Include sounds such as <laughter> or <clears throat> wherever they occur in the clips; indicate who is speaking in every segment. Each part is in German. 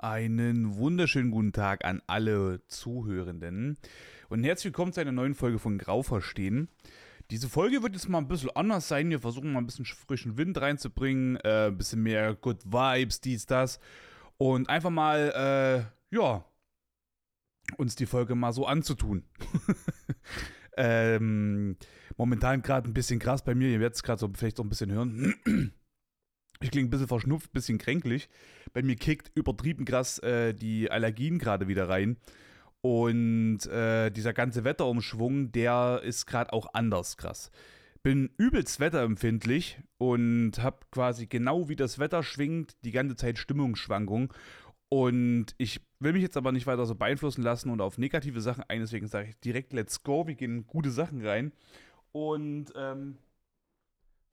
Speaker 1: Einen wunderschönen guten Tag an alle Zuhörenden und herzlich willkommen zu einer neuen Folge von Grau verstehen. Diese Folge wird jetzt mal ein bisschen anders sein. Wir versuchen mal ein bisschen frischen Wind reinzubringen, äh, ein bisschen mehr Good Vibes, dies, das und einfach mal, äh, ja, uns die Folge mal so anzutun. <laughs> ähm, momentan gerade ein bisschen krass bei mir. Ihr werdet es gerade so vielleicht so ein bisschen hören. <clears throat> Ich klinge ein bisschen verschnupft, ein bisschen kränklich. Bei mir kickt übertrieben krass äh, die Allergien gerade wieder rein. Und äh, dieser ganze Wetterumschwung, der ist gerade auch anders krass. Bin übelst wetterempfindlich und habe quasi genau wie das Wetter schwingt, die ganze Zeit Stimmungsschwankungen. Und ich will mich jetzt aber nicht weiter so beeinflussen lassen und auf negative Sachen ein. Deswegen sage ich direkt, let's go. Wir gehen gute Sachen rein. Und ähm,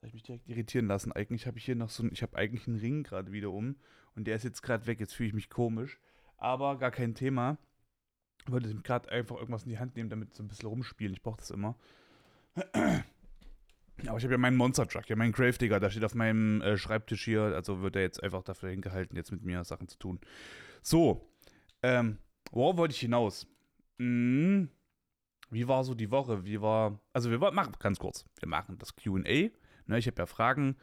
Speaker 1: habe ich mich direkt irritieren lassen. Eigentlich habe ich hier noch so ein, ich habe eigentlich einen Ring gerade wieder um und der ist jetzt gerade weg. Jetzt fühle ich mich komisch, aber gar kein Thema. Ich wollte gerade einfach irgendwas in die Hand nehmen, damit so ein bisschen rumspielen. Ich brauche das immer. <clears throat> Aber ich habe ja meinen Monster Truck, ja meinen Grave Digger, der steht auf meinem äh, Schreibtisch hier, also wird er jetzt einfach dafür hingehalten, jetzt mit mir Sachen zu tun. So, ähm, worauf wollte ich hinaus? Hm, wie war so die Woche? Wie war, also wir machen ganz kurz, wir machen das Q&A Ne, ich habe ja Fragen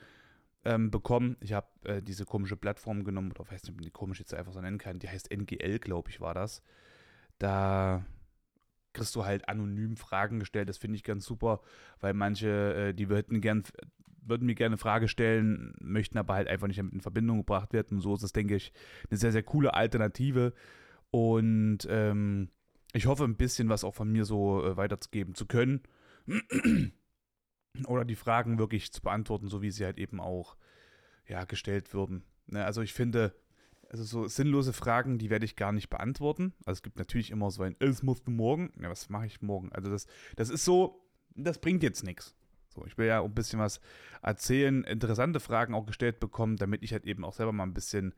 Speaker 1: ähm, bekommen. Ich habe äh, diese komische Plattform genommen, oder weiß nicht, ob man die komisch jetzt einfach so nennen kann. Die heißt NGL, glaube ich, war das. Da kriegst du halt anonym Fragen gestellt. Das finde ich ganz super, weil manche, äh, die würden, gern, würden mir gerne eine Frage stellen, möchten aber halt einfach nicht damit in Verbindung gebracht werden. Und so ist es, denke ich, eine sehr, sehr coole Alternative. Und ähm, ich hoffe, ein bisschen was auch von mir so äh, weiterzugeben zu können oder die Fragen wirklich zu beantworten, so wie sie halt eben auch ja, gestellt würden. Ne, also ich finde, also so sinnlose Fragen, die werde ich gar nicht beantworten. Also es gibt natürlich immer so ein, es musst du morgen. Ja, was mache ich morgen? Also das, das ist so, das bringt jetzt nichts. So, ich will ja ein bisschen was erzählen, interessante Fragen auch gestellt bekommen, damit ich halt eben auch selber mal ein bisschen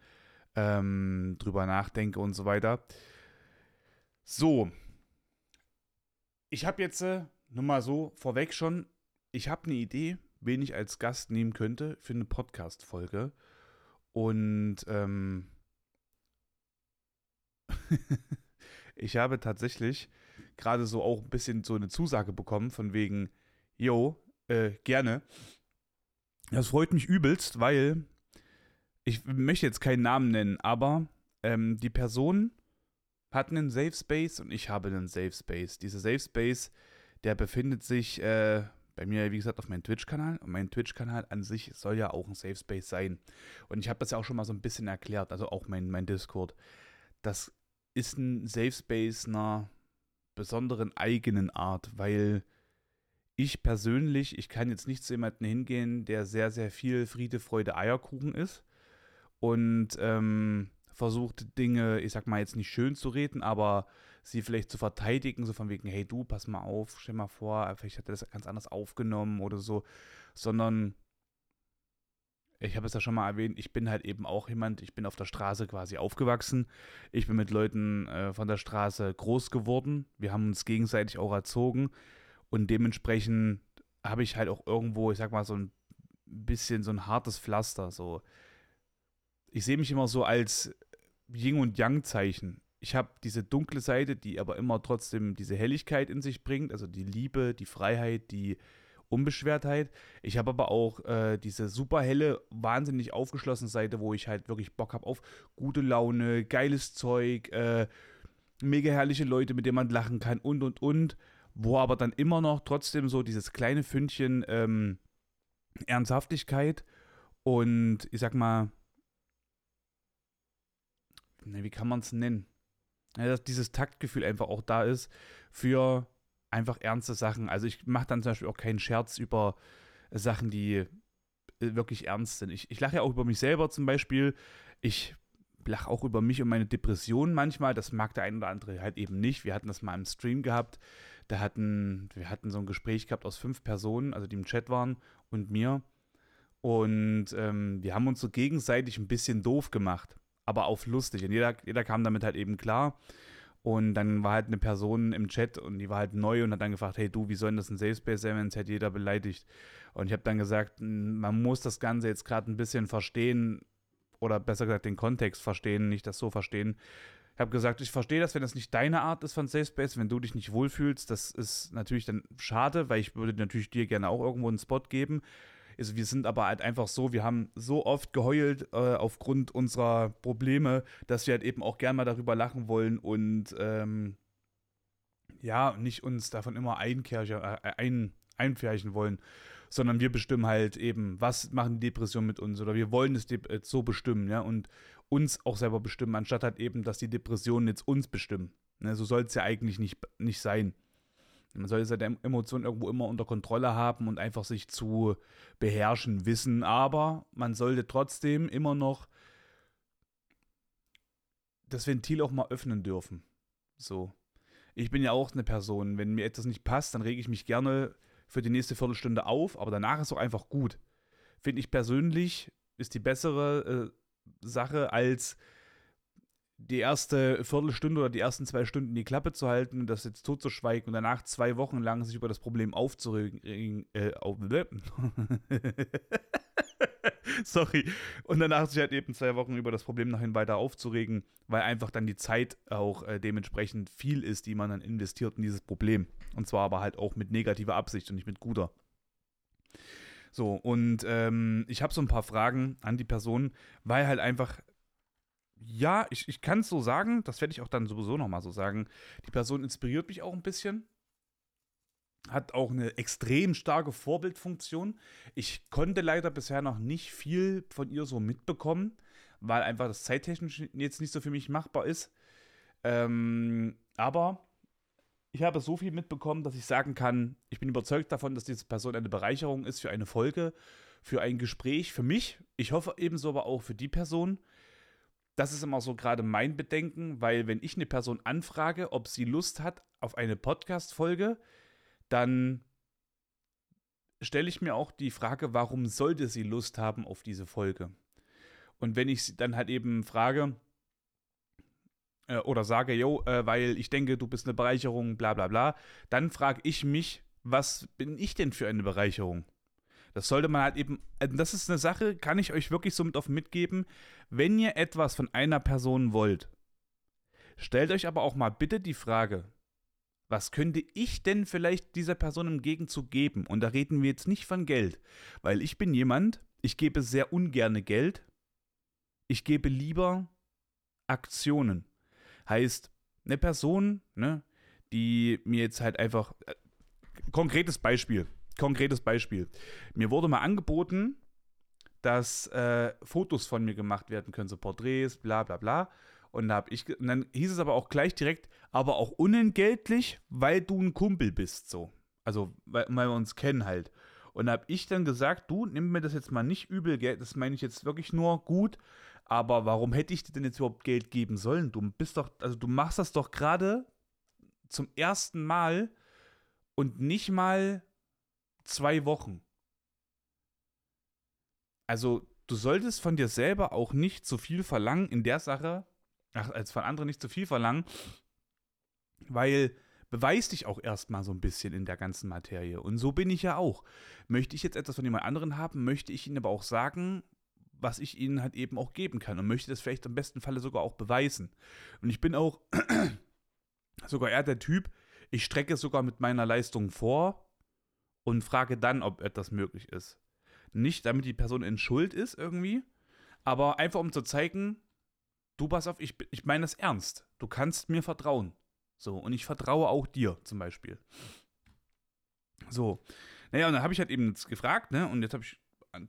Speaker 1: ähm, drüber nachdenke und so weiter. So. Ich habe jetzt äh, nur mal so vorweg schon ich habe eine Idee, wen ich als Gast nehmen könnte für eine Podcast-Folge. Und ähm, <laughs> ich habe tatsächlich gerade so auch ein bisschen so eine Zusage bekommen, von wegen, yo, äh, gerne. Das freut mich übelst, weil ich möchte jetzt keinen Namen nennen, aber ähm, die Person hat einen Safe Space und ich habe einen Safe Space. Dieser Safe Space, der befindet sich äh, bei mir, wie gesagt, auf meinem Twitch-Kanal. Und mein Twitch-Kanal an sich soll ja auch ein Safe Space sein. Und ich habe das ja auch schon mal so ein bisschen erklärt, also auch mein, mein Discord. Das ist ein Safe Space einer besonderen eigenen Art, weil ich persönlich, ich kann jetzt nicht zu jemandem hingehen, der sehr, sehr viel Friede, Freude, Eierkuchen ist. Und ähm, versucht, Dinge, ich sag mal jetzt nicht schön zu reden, aber sie vielleicht zu verteidigen, so von wegen, hey du, pass mal auf, stell mal vor, vielleicht hat er das ganz anders aufgenommen oder so, sondern ich habe es ja schon mal erwähnt, ich bin halt eben auch jemand, ich bin auf der Straße quasi aufgewachsen. Ich bin mit Leuten äh, von der Straße groß geworden. Wir haben uns gegenseitig auch erzogen und dementsprechend habe ich halt auch irgendwo, ich sag mal, so ein bisschen so ein hartes Pflaster. So, ich sehe mich immer so als Yin und Yang-Zeichen. Ich habe diese dunkle Seite, die aber immer trotzdem diese Helligkeit in sich bringt, also die Liebe, die Freiheit, die Unbeschwertheit. Ich habe aber auch äh, diese super helle, wahnsinnig aufgeschlossene Seite, wo ich halt wirklich Bock habe auf gute Laune, geiles Zeug, äh, mega herrliche Leute, mit denen man lachen kann und und und. Wo aber dann immer noch trotzdem so dieses kleine Fündchen ähm, Ernsthaftigkeit und ich sag mal, ne, wie kann man es nennen? Ja, dass dieses Taktgefühl einfach auch da ist für einfach ernste Sachen. Also ich mache dann zum Beispiel auch keinen Scherz über Sachen, die äh, wirklich ernst sind. Ich, ich lache ja auch über mich selber zum Beispiel. Ich lache auch über mich und meine Depressionen manchmal. Das mag der ein oder andere halt eben nicht. Wir hatten das mal im Stream gehabt. Da hatten, wir hatten so ein Gespräch gehabt aus fünf Personen, also die im Chat waren und mir. Und ähm, wir haben uns so gegenseitig ein bisschen doof gemacht aber auf lustig. Und jeder, jeder kam damit halt eben klar. Und dann war halt eine Person im Chat und die war halt neu und hat dann gefragt, hey du, wie soll denn das ein Safe Space sein, wenn es halt jeder beleidigt? Und ich habe dann gesagt, man muss das Ganze jetzt gerade ein bisschen verstehen oder besser gesagt den Kontext verstehen, nicht das so verstehen. Ich habe gesagt, ich verstehe das, wenn das nicht deine Art ist von Safe Space, wenn du dich nicht wohlfühlst, das ist natürlich dann schade, weil ich würde natürlich dir gerne auch irgendwo einen Spot geben. Also wir sind aber halt einfach so, wir haben so oft geheult äh, aufgrund unserer Probleme, dass wir halt eben auch gerne mal darüber lachen wollen und ähm, ja, nicht uns davon immer einkerchen, äh, ein, einfärchen wollen, sondern wir bestimmen halt eben, was machen die Depressionen mit uns oder wir wollen es äh, so bestimmen, ja, und uns auch selber bestimmen, anstatt halt eben, dass die Depressionen jetzt uns bestimmen. Ne, so soll es ja eigentlich nicht, nicht sein. Man soll seine Emotionen irgendwo immer unter Kontrolle haben und einfach sich zu beherrschen wissen, aber man sollte trotzdem immer noch das Ventil auch mal öffnen dürfen. So. Ich bin ja auch eine Person, wenn mir etwas nicht passt, dann rege ich mich gerne für die nächste Viertelstunde auf, aber danach ist auch einfach gut. Finde ich persönlich, ist die bessere äh, Sache, als die erste Viertelstunde oder die ersten zwei Stunden die Klappe zu halten und das jetzt totzuschweigen und danach zwei Wochen lang sich über das Problem aufzuregen. Äh, auf, <laughs> Sorry. Und danach sich halt eben zwei Wochen über das Problem noch hin weiter aufzuregen, weil einfach dann die Zeit auch äh, dementsprechend viel ist, die man dann investiert in dieses Problem. Und zwar aber halt auch mit negativer Absicht und nicht mit guter. So, und ähm, ich habe so ein paar Fragen an die Person, weil halt einfach, ja, ich, ich kann es so sagen, das werde ich auch dann sowieso nochmal so sagen. Die Person inspiriert mich auch ein bisschen. Hat auch eine extrem starke Vorbildfunktion. Ich konnte leider bisher noch nicht viel von ihr so mitbekommen, weil einfach das zeittechnisch jetzt nicht so für mich machbar ist. Ähm, aber ich habe so viel mitbekommen, dass ich sagen kann, ich bin überzeugt davon, dass diese Person eine Bereicherung ist für eine Folge, für ein Gespräch, für mich. Ich hoffe ebenso aber auch für die Person. Das ist immer so gerade mein Bedenken, weil wenn ich eine Person anfrage, ob sie Lust hat auf eine Podcast-Folge, dann stelle ich mir auch die Frage, warum sollte sie Lust haben auf diese Folge? Und wenn ich sie dann halt eben frage, äh, oder sage, yo, äh, weil ich denke, du bist eine Bereicherung, bla bla bla, dann frage ich mich, was bin ich denn für eine Bereicherung? Das sollte man halt eben, äh, das ist eine Sache, kann ich euch wirklich so mit auf mitgeben, wenn ihr etwas von einer Person wollt, stellt euch aber auch mal bitte die Frage, was könnte ich denn vielleicht dieser Person im Gegenzug geben? Und da reden wir jetzt nicht von Geld, weil ich bin jemand, ich gebe sehr ungerne Geld, ich gebe lieber Aktionen. Heißt, eine Person, ne, die mir jetzt halt einfach. Äh, konkretes Beispiel. Konkretes Beispiel. Mir wurde mal angeboten, dass äh, Fotos von mir gemacht werden können, so Porträts, bla bla bla. Und, da hab ich, und dann hieß es aber auch gleich direkt, aber auch unentgeltlich, weil du ein Kumpel bist, so. Also, weil, weil wir uns kennen halt. Und da habe ich dann gesagt, du, nimm mir das jetzt mal nicht übel, Geld, das meine ich jetzt wirklich nur gut, aber warum hätte ich dir denn jetzt überhaupt Geld geben sollen? Du bist doch, also du machst das doch gerade zum ersten Mal und nicht mal zwei Wochen. Also du solltest von dir selber auch nicht zu viel verlangen in der Sache, ach, als von anderen nicht zu viel verlangen, weil beweis dich auch erstmal so ein bisschen in der ganzen Materie. Und so bin ich ja auch. Möchte ich jetzt etwas von jemand anderen haben, möchte ich ihn aber auch sagen, was ich ihnen halt eben auch geben kann und möchte das vielleicht im besten Falle sogar auch beweisen. Und ich bin auch <clears throat> sogar eher der Typ, ich strecke sogar mit meiner Leistung vor und frage dann, ob etwas möglich ist. Nicht, damit die Person in Schuld ist irgendwie, aber einfach um zu zeigen, du pass auf, ich, ich meine das ernst. Du kannst mir vertrauen. So, und ich vertraue auch dir zum Beispiel. So. Naja, und dann habe ich halt eben gefragt, ne? Und jetzt habe ich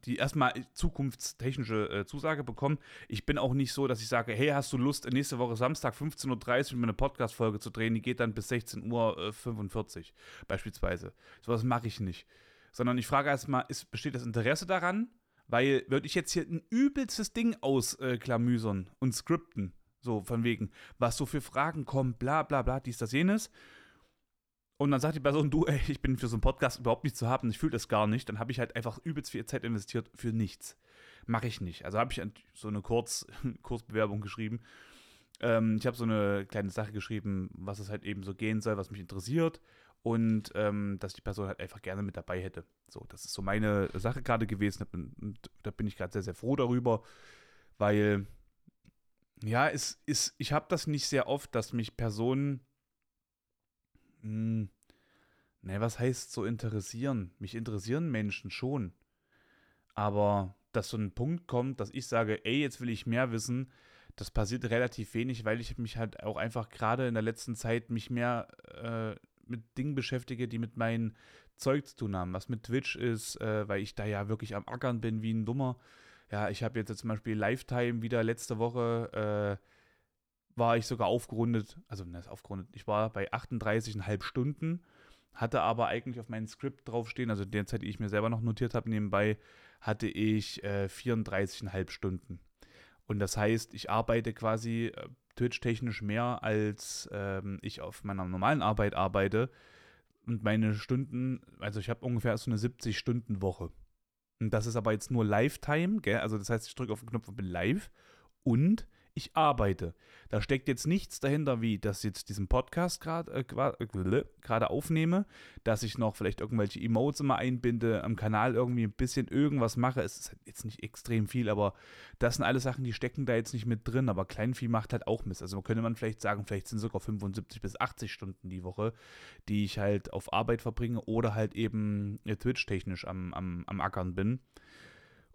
Speaker 1: die erstmal zukunftstechnische äh, Zusage bekommen. Ich bin auch nicht so, dass ich sage, hey, hast du Lust, nächste Woche Samstag 15.30 Uhr mit mir eine Podcast-Folge zu drehen? Die geht dann bis 16.45 Uhr beispielsweise. Sowas mache ich nicht. Sondern ich frage erstmal, besteht das Interesse daran? Weil würde ich jetzt hier ein übelstes Ding ausklamüsern äh, und skripten, so von wegen, was so für Fragen kommen, bla bla bla, dies, das, jenes. Und dann sagt die Person, du, ey, ich bin für so einen Podcast überhaupt nicht zu haben, ich fühle das gar nicht. Dann habe ich halt einfach übelst viel Zeit investiert für nichts. Mache ich nicht. Also habe ich so eine Kurz, <laughs> Kurzbewerbung geschrieben. Ähm, ich habe so eine kleine Sache geschrieben, was es halt eben so gehen soll, was mich interessiert. Und ähm, dass die Person halt einfach gerne mit dabei hätte. So, das ist so meine Sache gerade gewesen. Und da bin ich gerade sehr, sehr froh darüber. Weil, ja, es ist, ich habe das nicht sehr oft, dass mich Personen, hm, ne, was heißt so interessieren? Mich interessieren Menschen schon. Aber dass so ein Punkt kommt, dass ich sage, ey, jetzt will ich mehr wissen, das passiert relativ wenig, weil ich mich halt auch einfach gerade in der letzten Zeit mich mehr äh, mit Dingen beschäftige, die mit meinem Zeug zu tun haben, was mit Twitch ist, äh, weil ich da ja wirklich am Ackern bin wie ein Dummer. Ja, ich habe jetzt zum Beispiel Lifetime wieder letzte Woche, äh, war ich sogar aufgerundet, also ne, aufgerundet, ich war bei 38,5 Stunden, hatte aber eigentlich auf meinem Skript draufstehen, also der Zeit, die ich mir selber noch notiert habe nebenbei, hatte ich äh, 34,5 Stunden. Und das heißt, ich arbeite quasi äh, Twitch-technisch mehr, als ähm, ich auf meiner normalen Arbeit arbeite. Und meine Stunden, also ich habe ungefähr so eine 70-Stunden-Woche. Und das ist aber jetzt nur Lifetime, gell? Also das heißt, ich drücke auf den Knopf und bin live. Und ich arbeite. Da steckt jetzt nichts dahinter, wie dass ich jetzt diesen Podcast gerade äh, äh aufnehme, dass ich noch vielleicht irgendwelche Emotes immer einbinde, am Kanal irgendwie ein bisschen irgendwas mache. Es ist jetzt nicht extrem viel, aber das sind alle Sachen, die stecken da jetzt nicht mit drin. Aber Kleinvieh macht halt auch Mist. Also könnte man vielleicht sagen, vielleicht sind sogar 75 bis 80 Stunden die Woche, die ich halt auf Arbeit verbringe oder halt eben äh, Twitch-technisch am, am, am Ackern bin.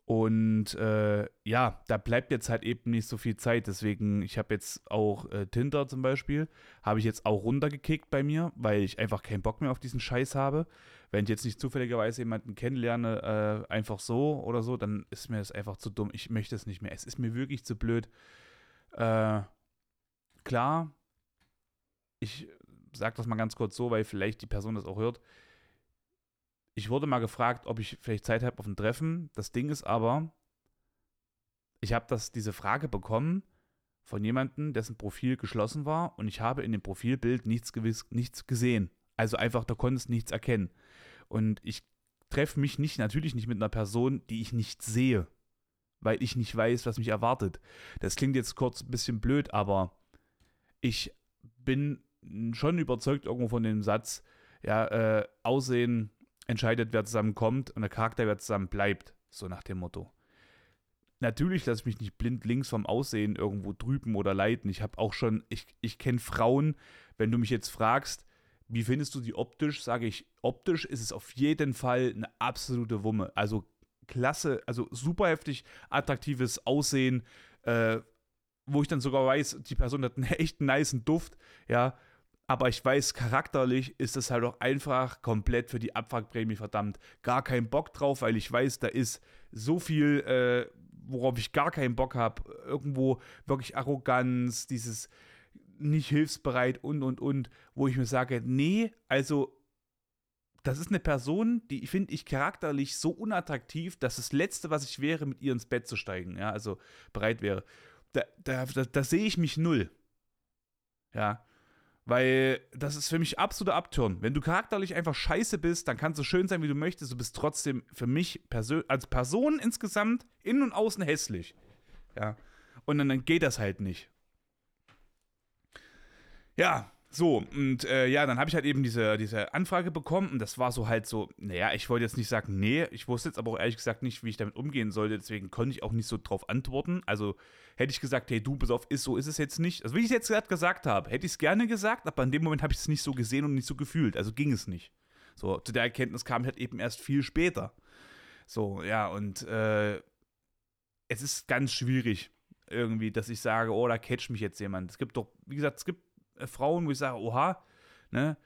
Speaker 1: Und äh, ja, da bleibt jetzt halt eben nicht so viel Zeit. Deswegen, ich habe jetzt auch äh, Tinder zum Beispiel, habe ich jetzt auch runtergekickt bei mir, weil ich einfach keinen Bock mehr auf diesen Scheiß habe. Wenn ich jetzt nicht zufälligerweise jemanden kennenlerne, äh, einfach so oder so, dann ist mir das einfach zu dumm. Ich möchte es nicht mehr. Es ist mir wirklich zu blöd. Äh, klar, ich sage das mal ganz kurz so, weil vielleicht die Person das auch hört ich wurde mal gefragt, ob ich vielleicht Zeit habe auf ein Treffen. Das Ding ist aber, ich habe diese Frage bekommen von jemandem, dessen Profil geschlossen war und ich habe in dem Profilbild nichts, gewiss, nichts gesehen. Also einfach, da konntest nichts erkennen. Und ich treffe mich nicht, natürlich nicht mit einer Person, die ich nicht sehe, weil ich nicht weiß, was mich erwartet. Das klingt jetzt kurz ein bisschen blöd, aber ich bin schon überzeugt irgendwo von dem Satz, ja, äh, Aussehen entscheidet, wer zusammenkommt und der Charakter, wer zusammen bleibt. So nach dem Motto. Natürlich lasse ich mich nicht blind links vom Aussehen irgendwo drüben oder leiten. Ich habe auch schon, ich, ich kenne Frauen, wenn du mich jetzt fragst, wie findest du die optisch, sage ich, optisch ist es auf jeden Fall eine absolute Wumme. Also klasse, also super heftig attraktives Aussehen, äh, wo ich dann sogar weiß, die Person hat einen <laughs> echt niceen Duft, ja, aber ich weiß, charakterlich ist es halt auch einfach komplett für die Abwrackprämie verdammt. Gar keinen Bock drauf, weil ich weiß, da ist so viel, äh, worauf ich gar keinen Bock habe. Irgendwo wirklich Arroganz, dieses nicht hilfsbereit und und und, wo ich mir sage, nee, also das ist eine Person, die finde ich charakterlich so unattraktiv, dass das Letzte, was ich wäre, mit ihr ins Bett zu steigen, ja, also bereit wäre. Da, da, da, da sehe ich mich null. Ja. Weil das ist für mich absoluter Abturn. Wenn du charakterlich einfach scheiße bist, dann kannst du schön sein, wie du möchtest. Du bist trotzdem für mich Persön als Person insgesamt innen und außen hässlich. Ja. Und dann, dann geht das halt nicht. Ja, so, und äh, ja, dann habe ich halt eben diese, diese Anfrage bekommen und das war so halt so, naja, ich wollte jetzt nicht sagen, nee, ich wusste jetzt aber auch ehrlich gesagt nicht, wie ich damit umgehen sollte, deswegen konnte ich auch nicht so drauf antworten. Also hätte ich gesagt, hey, du, pass auf, ist so, ist es jetzt nicht. Also wie ich es jetzt gerade gesagt habe, hätte ich es gerne gesagt, aber in dem Moment habe ich es nicht so gesehen und nicht so gefühlt, also ging es nicht. So, zu der Erkenntnis kam ich halt eben erst viel später. So, ja, und äh, es ist ganz schwierig irgendwie, dass ich sage, oh, da catcht mich jetzt jemand. Es gibt doch, wie gesagt, es gibt äh, Frauen, wo ich sage, oha, ne,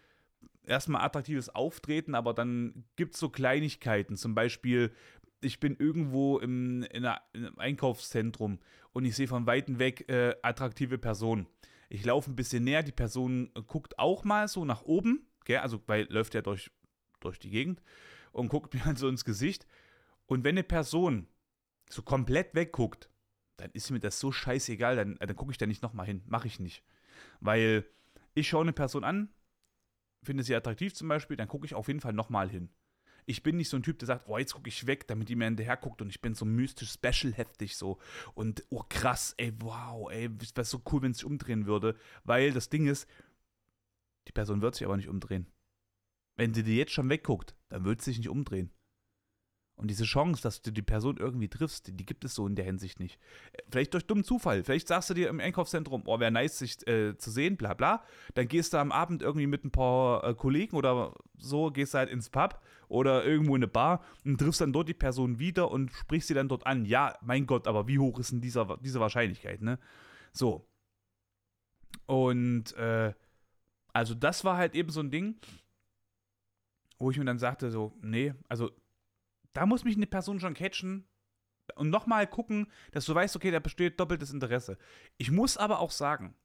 Speaker 1: erstmal attraktives Auftreten, aber dann gibt es so Kleinigkeiten. Zum Beispiel, ich bin irgendwo im, in, einer, in einem Einkaufszentrum und ich sehe von Weitem weg äh, attraktive Personen. Ich laufe ein bisschen näher, die Person guckt auch mal so nach oben, gell? also weil läuft ja durch, durch die Gegend und guckt <laughs> mir halt so ins Gesicht. Und wenn eine Person so komplett wegguckt, dann ist mir das so scheißegal, dann, dann gucke ich da nicht nochmal hin. Mache ich nicht. Weil ich schaue eine Person an, finde sie attraktiv zum Beispiel, dann gucke ich auf jeden Fall nochmal hin. Ich bin nicht so ein Typ, der sagt, oh, jetzt gucke ich weg, damit die mir hinterher guckt und ich bin so mystisch special heftig so. Und oh krass, ey, wow, ey, wäre so cool, wenn es sich umdrehen würde. Weil das Ding ist, die Person wird sich aber nicht umdrehen. Wenn sie dir jetzt schon wegguckt, dann wird sie sich nicht umdrehen. Und diese Chance, dass du die Person irgendwie triffst, die, gibt es so in der Hinsicht nicht. Vielleicht durch dummen Zufall. Vielleicht sagst du dir im Einkaufszentrum, oh, wäre nice, sich äh, zu sehen, bla bla. Dann gehst du am Abend irgendwie mit ein paar äh, Kollegen oder so, gehst halt ins Pub oder irgendwo in eine Bar und triffst dann dort die Person wieder und sprichst sie dann dort an. Ja, mein Gott, aber wie hoch ist denn dieser, diese Wahrscheinlichkeit, ne? So. Und, äh, also das war halt eben so ein Ding, wo ich mir dann sagte, so, nee, also da muss mich eine Person schon catchen und nochmal gucken, dass du weißt, okay, da besteht doppeltes Interesse. Ich muss aber auch sagen,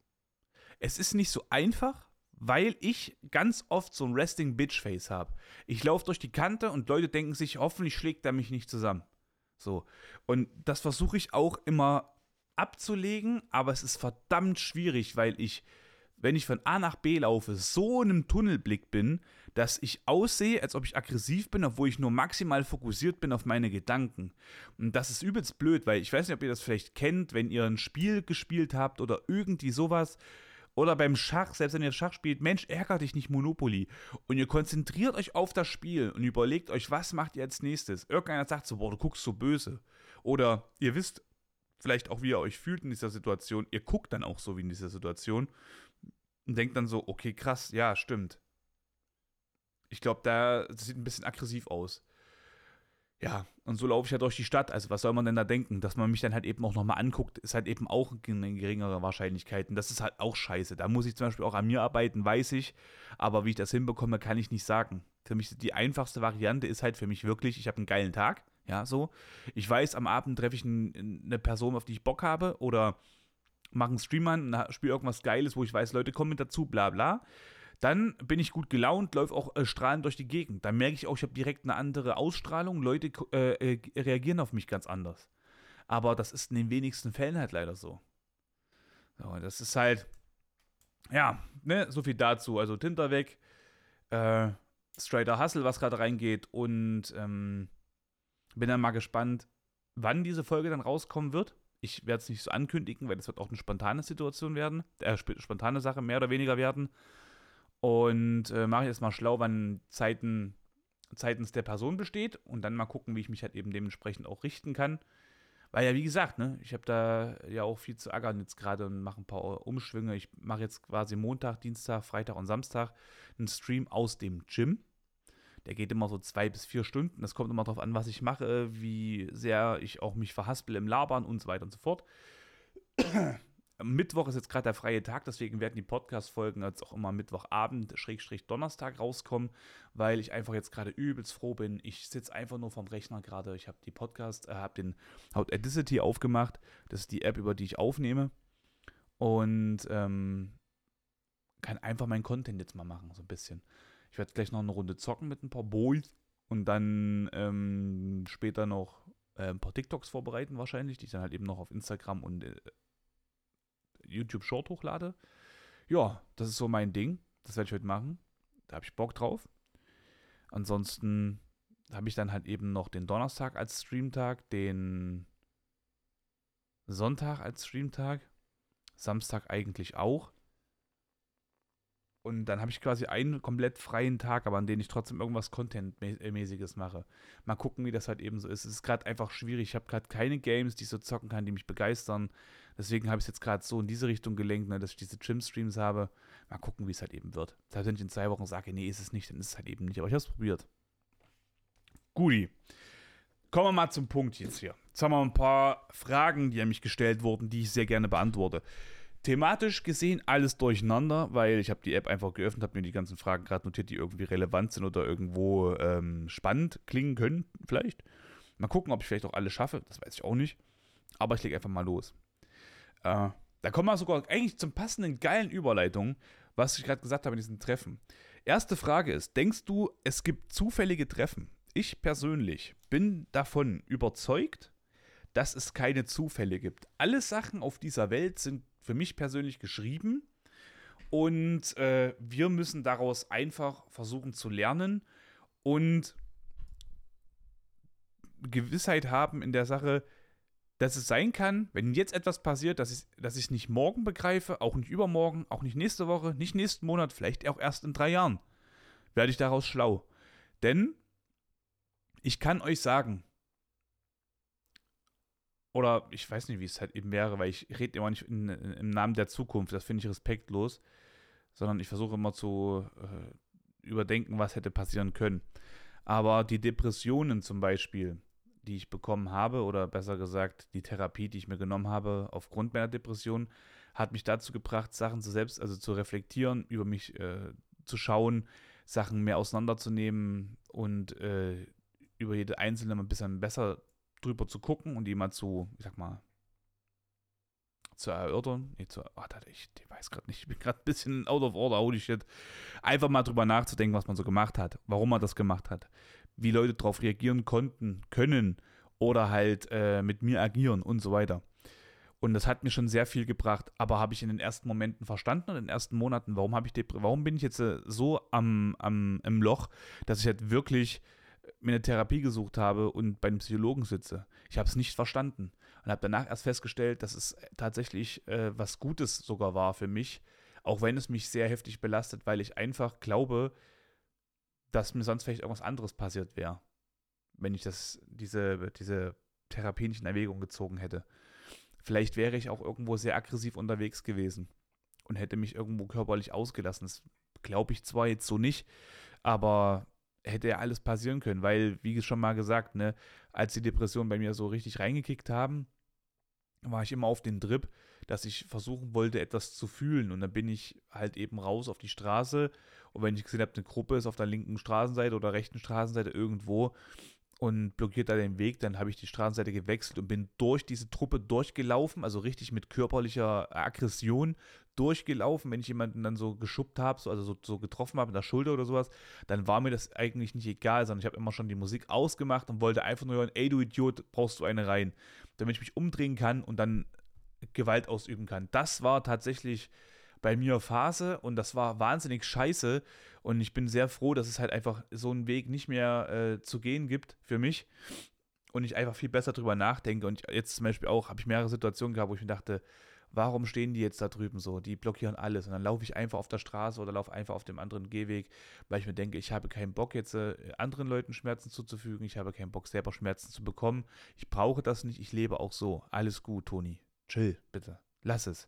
Speaker 1: es ist nicht so einfach, weil ich ganz oft so ein Resting Bitch Face habe. Ich laufe durch die Kante und Leute denken sich, hoffentlich schlägt er mich nicht zusammen. So. Und das versuche ich auch immer abzulegen, aber es ist verdammt schwierig, weil ich, wenn ich von A nach B laufe, so in einem Tunnelblick bin, dass ich aussehe, als ob ich aggressiv bin, obwohl ich nur maximal fokussiert bin auf meine Gedanken. Und das ist übelst blöd, weil ich weiß nicht, ob ihr das vielleicht kennt, wenn ihr ein Spiel gespielt habt oder irgendwie sowas. Oder beim Schach, selbst wenn ihr Schach spielt, Mensch, ärgert dich nicht Monopoly. Und ihr konzentriert euch auf das Spiel und überlegt euch, was macht ihr als nächstes. Irgendeiner sagt so, boah, du guckst so böse. Oder ihr wisst vielleicht auch, wie ihr euch fühlt in dieser Situation. Ihr guckt dann auch so wie in dieser Situation und denkt dann so, okay, krass, ja, stimmt. Ich glaube, da sieht ein bisschen aggressiv aus. Ja, und so laufe ich ja durch die Stadt. Also, was soll man denn da denken? Dass man mich dann halt eben auch nochmal anguckt, ist halt eben auch eine geringere Wahrscheinlichkeit. Und das ist halt auch scheiße. Da muss ich zum Beispiel auch an mir arbeiten, weiß ich. Aber wie ich das hinbekomme, kann ich nicht sagen. Für mich die einfachste Variante ist halt für mich wirklich, ich habe einen geilen Tag. Ja, so. Ich weiß, am Abend treffe ich ein, eine Person, auf die ich Bock habe. Oder mache einen Stream an, spiele irgendwas Geiles, wo ich weiß, Leute kommen mit dazu, bla bla. Dann bin ich gut gelaunt, läufe auch äh, strahlend durch die Gegend. Dann merke ich auch, ich habe direkt eine andere Ausstrahlung. Leute äh, äh, reagieren auf mich ganz anders. Aber das ist in den wenigsten Fällen halt leider so. so das ist halt, ja, ne, so viel dazu. Also Tinter weg, äh, Straighter Hustle, was gerade reingeht und ähm, bin dann mal gespannt, wann diese Folge dann rauskommen wird. Ich werde es nicht so ankündigen, weil es wird auch eine spontane Situation werden, äh, spontane Sache mehr oder weniger werden. Und äh, mache ich jetzt mal schlau, wann Zeiten, seitens der Person besteht und dann mal gucken, wie ich mich halt eben dementsprechend auch richten kann. Weil ja, wie gesagt, ne, ich habe da ja auch viel zu ärgern jetzt gerade und mache ein paar Umschwünge. Ich mache jetzt quasi Montag, Dienstag, Freitag und Samstag einen Stream aus dem Gym. Der geht immer so zwei bis vier Stunden. Das kommt immer darauf an, was ich mache, wie sehr ich auch mich verhaspel im Labern und so weiter und so fort. Mittwoch ist jetzt gerade der freie Tag, deswegen werden die Podcast-Folgen jetzt auch immer Mittwochabend, Schrägstrich Donnerstag rauskommen, weil ich einfach jetzt gerade übelst froh bin. Ich sitze einfach nur vom Rechner gerade. Ich habe die Podcast, äh, habe den Audacity aufgemacht. Das ist die App, über die ich aufnehme. Und ähm, kann einfach meinen Content jetzt mal machen, so ein bisschen. Ich werde gleich noch eine Runde zocken mit ein paar Boys und dann ähm, später noch äh, ein paar TikToks vorbereiten wahrscheinlich, die ich dann halt eben noch auf Instagram und äh, YouTube Short hochlade. Ja, das ist so mein Ding. Das werde ich heute machen. Da habe ich Bock drauf. Ansonsten habe ich dann halt eben noch den Donnerstag als Streamtag, den Sonntag als Streamtag, Samstag eigentlich auch. Und dann habe ich quasi einen komplett freien Tag, aber an dem ich trotzdem irgendwas Content-mäßiges mache. Mal gucken, wie das halt eben so ist. Es ist gerade einfach schwierig. Ich habe gerade keine Games, die ich so zocken kann, die mich begeistern. Deswegen habe ich es jetzt gerade so in diese Richtung gelenkt, ne, dass ich diese Gym-Streams habe. Mal gucken, wie es halt eben wird. Heißt, wenn ich in zwei Wochen sage, nee, ist es nicht, dann ist es halt eben nicht. Aber ich habe es probiert. Guti. Kommen wir mal zum Punkt jetzt hier. Jetzt haben wir ein paar Fragen, die an mich gestellt wurden, die ich sehr gerne beantworte. Thematisch gesehen alles durcheinander, weil ich habe die App einfach geöffnet, habe mir die ganzen Fragen gerade notiert, die irgendwie relevant sind oder irgendwo ähm, spannend klingen können, vielleicht. Mal gucken, ob ich vielleicht auch alle schaffe, das weiß ich auch nicht. Aber ich lege einfach mal los. Äh, da kommen wir sogar eigentlich zum passenden geilen Überleitung, was ich gerade gesagt habe in diesen Treffen. Erste Frage ist, denkst du, es gibt zufällige Treffen? Ich persönlich bin davon überzeugt, dass es keine Zufälle gibt. Alle Sachen auf dieser Welt sind für mich persönlich geschrieben. Und äh, wir müssen daraus einfach versuchen zu lernen und Gewissheit haben in der Sache, dass es sein kann, wenn jetzt etwas passiert, dass ich es dass nicht morgen begreife, auch nicht übermorgen, auch nicht nächste Woche, nicht nächsten Monat, vielleicht auch erst in drei Jahren, werde ich daraus schlau. Denn Ich kann euch sagen, oder ich weiß nicht, wie es halt eben wäre, weil ich rede immer nicht in, in, im Namen der Zukunft, das finde ich respektlos, sondern ich versuche immer zu äh, überdenken, was hätte passieren können. Aber die Depressionen zum Beispiel, die ich bekommen habe, oder besser gesagt, die Therapie, die ich mir genommen habe aufgrund meiner Depression, hat mich dazu gebracht, Sachen zu selbst, also zu reflektieren, über mich äh, zu schauen, Sachen mehr auseinanderzunehmen und äh, über jede einzelne ein bisschen besser drüber zu gucken und die mal zu, ich sag mal, zu erörtern. Nee, zu, oh, ich, weiß gerade nicht, ich bin gerade ein bisschen out of order, holy shit. Einfach mal drüber nachzudenken, was man so gemacht hat, warum man das gemacht hat, wie Leute darauf reagieren konnten, können oder halt äh, mit mir agieren und so weiter. Und das hat mir schon sehr viel gebracht, aber habe ich in den ersten Momenten verstanden und in den ersten Monaten, warum ich warum bin ich jetzt äh, so am, am im Loch, dass ich halt wirklich mir eine Therapie gesucht habe und bei einem Psychologen sitze. Ich habe es nicht verstanden und habe danach erst festgestellt, dass es tatsächlich äh, was Gutes sogar war für mich, auch wenn es mich sehr heftig belastet, weil ich einfach glaube, dass mir sonst vielleicht irgendwas anderes passiert wäre, wenn ich das, diese, diese Therapie nicht in Erwägung gezogen hätte. Vielleicht wäre ich auch irgendwo sehr aggressiv unterwegs gewesen und hätte mich irgendwo körperlich ausgelassen. Das glaube ich zwar jetzt so nicht, aber hätte ja alles passieren können, weil, wie schon mal gesagt, ne, als die Depressionen bei mir so richtig reingekickt haben, war ich immer auf den Trip, dass ich versuchen wollte, etwas zu fühlen. Und dann bin ich halt eben raus auf die Straße. Und wenn ich gesehen habe, eine Gruppe ist auf der linken Straßenseite oder rechten Straßenseite irgendwo, und blockiert da den Weg. Dann habe ich die Straßenseite gewechselt und bin durch diese Truppe durchgelaufen, also richtig mit körperlicher Aggression durchgelaufen. Wenn ich jemanden dann so geschubbt habe, so, also so, so getroffen habe mit der Schulter oder sowas, dann war mir das eigentlich nicht egal, sondern ich habe immer schon die Musik ausgemacht und wollte einfach nur hören, ey du Idiot, brauchst du eine rein, damit ich mich umdrehen kann und dann Gewalt ausüben kann. Das war tatsächlich bei mir Phase und das war wahnsinnig scheiße und ich bin sehr froh, dass es halt einfach so einen Weg nicht mehr äh, zu gehen gibt für mich und ich einfach viel besser drüber nachdenke. Und jetzt zum Beispiel auch habe ich mehrere Situationen gehabt, wo ich mir dachte, warum stehen die jetzt da drüben so? Die blockieren alles. Und dann laufe ich einfach auf der Straße oder laufe einfach auf dem anderen Gehweg, weil ich mir denke, ich habe keinen Bock jetzt äh, anderen Leuten Schmerzen zuzufügen. Ich habe keinen Bock selber Schmerzen zu bekommen. Ich brauche das nicht. Ich lebe auch so. Alles gut, Toni. Chill, bitte. Lass es.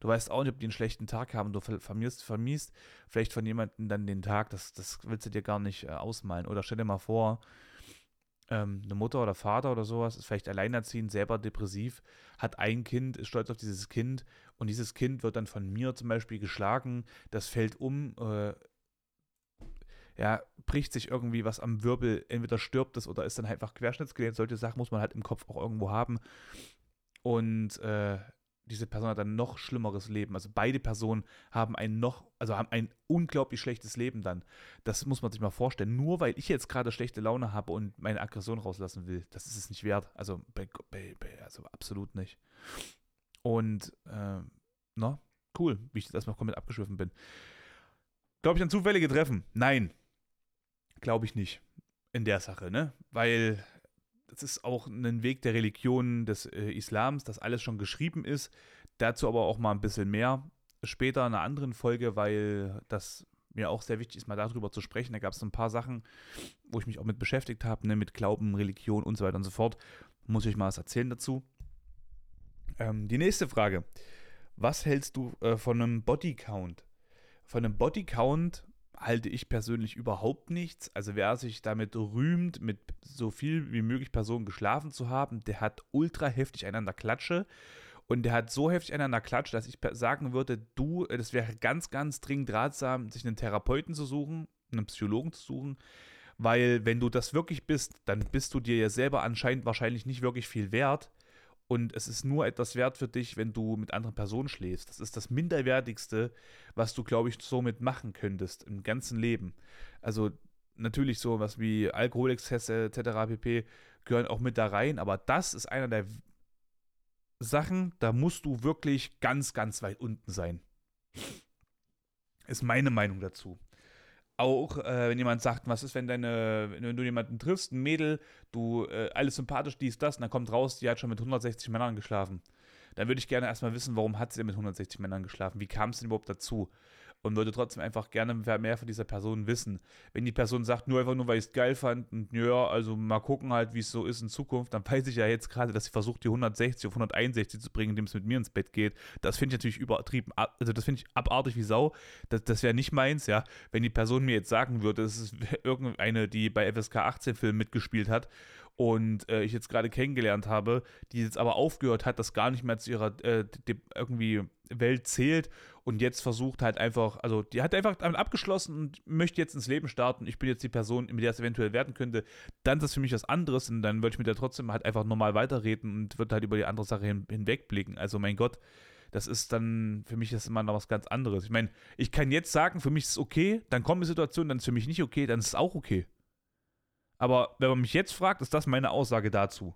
Speaker 1: Du weißt auch nicht, ob die einen schlechten Tag haben. Du vermisst, vermisst vielleicht von jemandem dann den Tag. Das, das willst du dir gar nicht äh, ausmalen. Oder stell dir mal vor, ähm, eine Mutter oder Vater oder sowas ist vielleicht alleinerziehend, selber depressiv, hat ein Kind, ist stolz auf dieses Kind und dieses Kind wird dann von mir zum Beispiel geschlagen. Das fällt um. Äh, ja, bricht sich irgendwie was am Wirbel, entweder stirbt es oder ist dann halt einfach querschnittsgelähmt. Solche Sachen muss man halt im Kopf auch irgendwo haben. Und äh, diese Person hat ein noch schlimmeres Leben. Also beide Personen haben ein noch, also haben ein unglaublich schlechtes Leben dann. Das muss man sich mal vorstellen. Nur weil ich jetzt gerade schlechte Laune habe und meine Aggression rauslassen will, das ist es nicht wert. Also, also absolut nicht. Und, äh, na, cool, wie ich jetzt erstmal komplett abgeschwiffen bin. Glaube ich an zufällige Treffen? Nein. Glaube ich nicht. In der Sache, ne? Weil das ist auch ein Weg der Religion des äh, Islams, dass alles schon geschrieben ist. Dazu aber auch mal ein bisschen mehr später in einer anderen Folge, weil das mir auch sehr wichtig ist, mal darüber zu sprechen. Da gab es ein paar Sachen, wo ich mich auch mit beschäftigt habe, ne, mit Glauben, Religion und so weiter und so fort. Muss ich mal was erzählen dazu. Ähm, die nächste Frage. Was hältst du äh, von einem Bodycount? Von einem Bodycount halte ich persönlich überhaupt nichts. Also wer sich damit rühmt, mit so viel wie möglich Personen geschlafen zu haben, der hat ultra heftig einander Klatsche. Und der hat so heftig einander Klatsche, dass ich sagen würde, du, das wäre ganz, ganz dringend ratsam, sich einen Therapeuten zu suchen, einen Psychologen zu suchen. Weil wenn du das wirklich bist, dann bist du dir ja selber anscheinend wahrscheinlich nicht wirklich viel wert und es ist nur etwas wert für dich, wenn du mit anderen Personen schläfst. Das ist das Minderwertigste, was du, glaube ich, somit machen könntest im ganzen Leben. Also natürlich so was wie Alkoholexzesse etc. pp. gehören auch mit da rein, aber das ist einer der Sachen, da musst du wirklich ganz, ganz weit unten sein. Ist meine Meinung dazu auch, äh, wenn jemand sagt, was ist, wenn deine, wenn du jemanden triffst, ein Mädel, du, äh, alles sympathisch, dies, das, und dann kommt raus, die hat schon mit 160 Männern geschlafen. dann würde ich gerne erstmal wissen, warum hat sie denn mit 160 Männern geschlafen? Wie kam es denn überhaupt dazu? Und würde trotzdem einfach gerne mehr von dieser Person wissen. Wenn die Person sagt, nur einfach nur, weil ich es geil fand und ja, also mal gucken halt, wie es so ist in Zukunft, dann weiß ich ja jetzt gerade, dass sie versucht, die 160 auf 161 zu bringen, indem es mit mir ins Bett geht. Das finde ich natürlich übertrieben, also das finde ich abartig wie Sau. Das, das wäre nicht meins, ja. Wenn die Person mir jetzt sagen würde, es ist <laughs> irgendeine, die bei FSK 18 Filmen mitgespielt hat und äh, ich jetzt gerade kennengelernt habe, die jetzt aber aufgehört hat, das gar nicht mehr zu ihrer äh, irgendwie Welt zählt und jetzt versucht halt einfach, also die hat einfach damit abgeschlossen und möchte jetzt ins Leben starten. Ich bin jetzt die Person, mit der es eventuell werden könnte. Dann ist das für mich was anderes und dann würde ich mit der trotzdem halt einfach normal weiterreden und würde halt über die andere Sache hin, hinwegblicken. Also mein Gott, das ist dann, für mich ist immer noch was ganz anderes. Ich meine, ich kann jetzt sagen, für mich ist es okay, dann kommt eine Situation, dann ist es für mich nicht okay, dann ist es auch okay. Aber wenn man mich jetzt fragt, ist das meine Aussage dazu.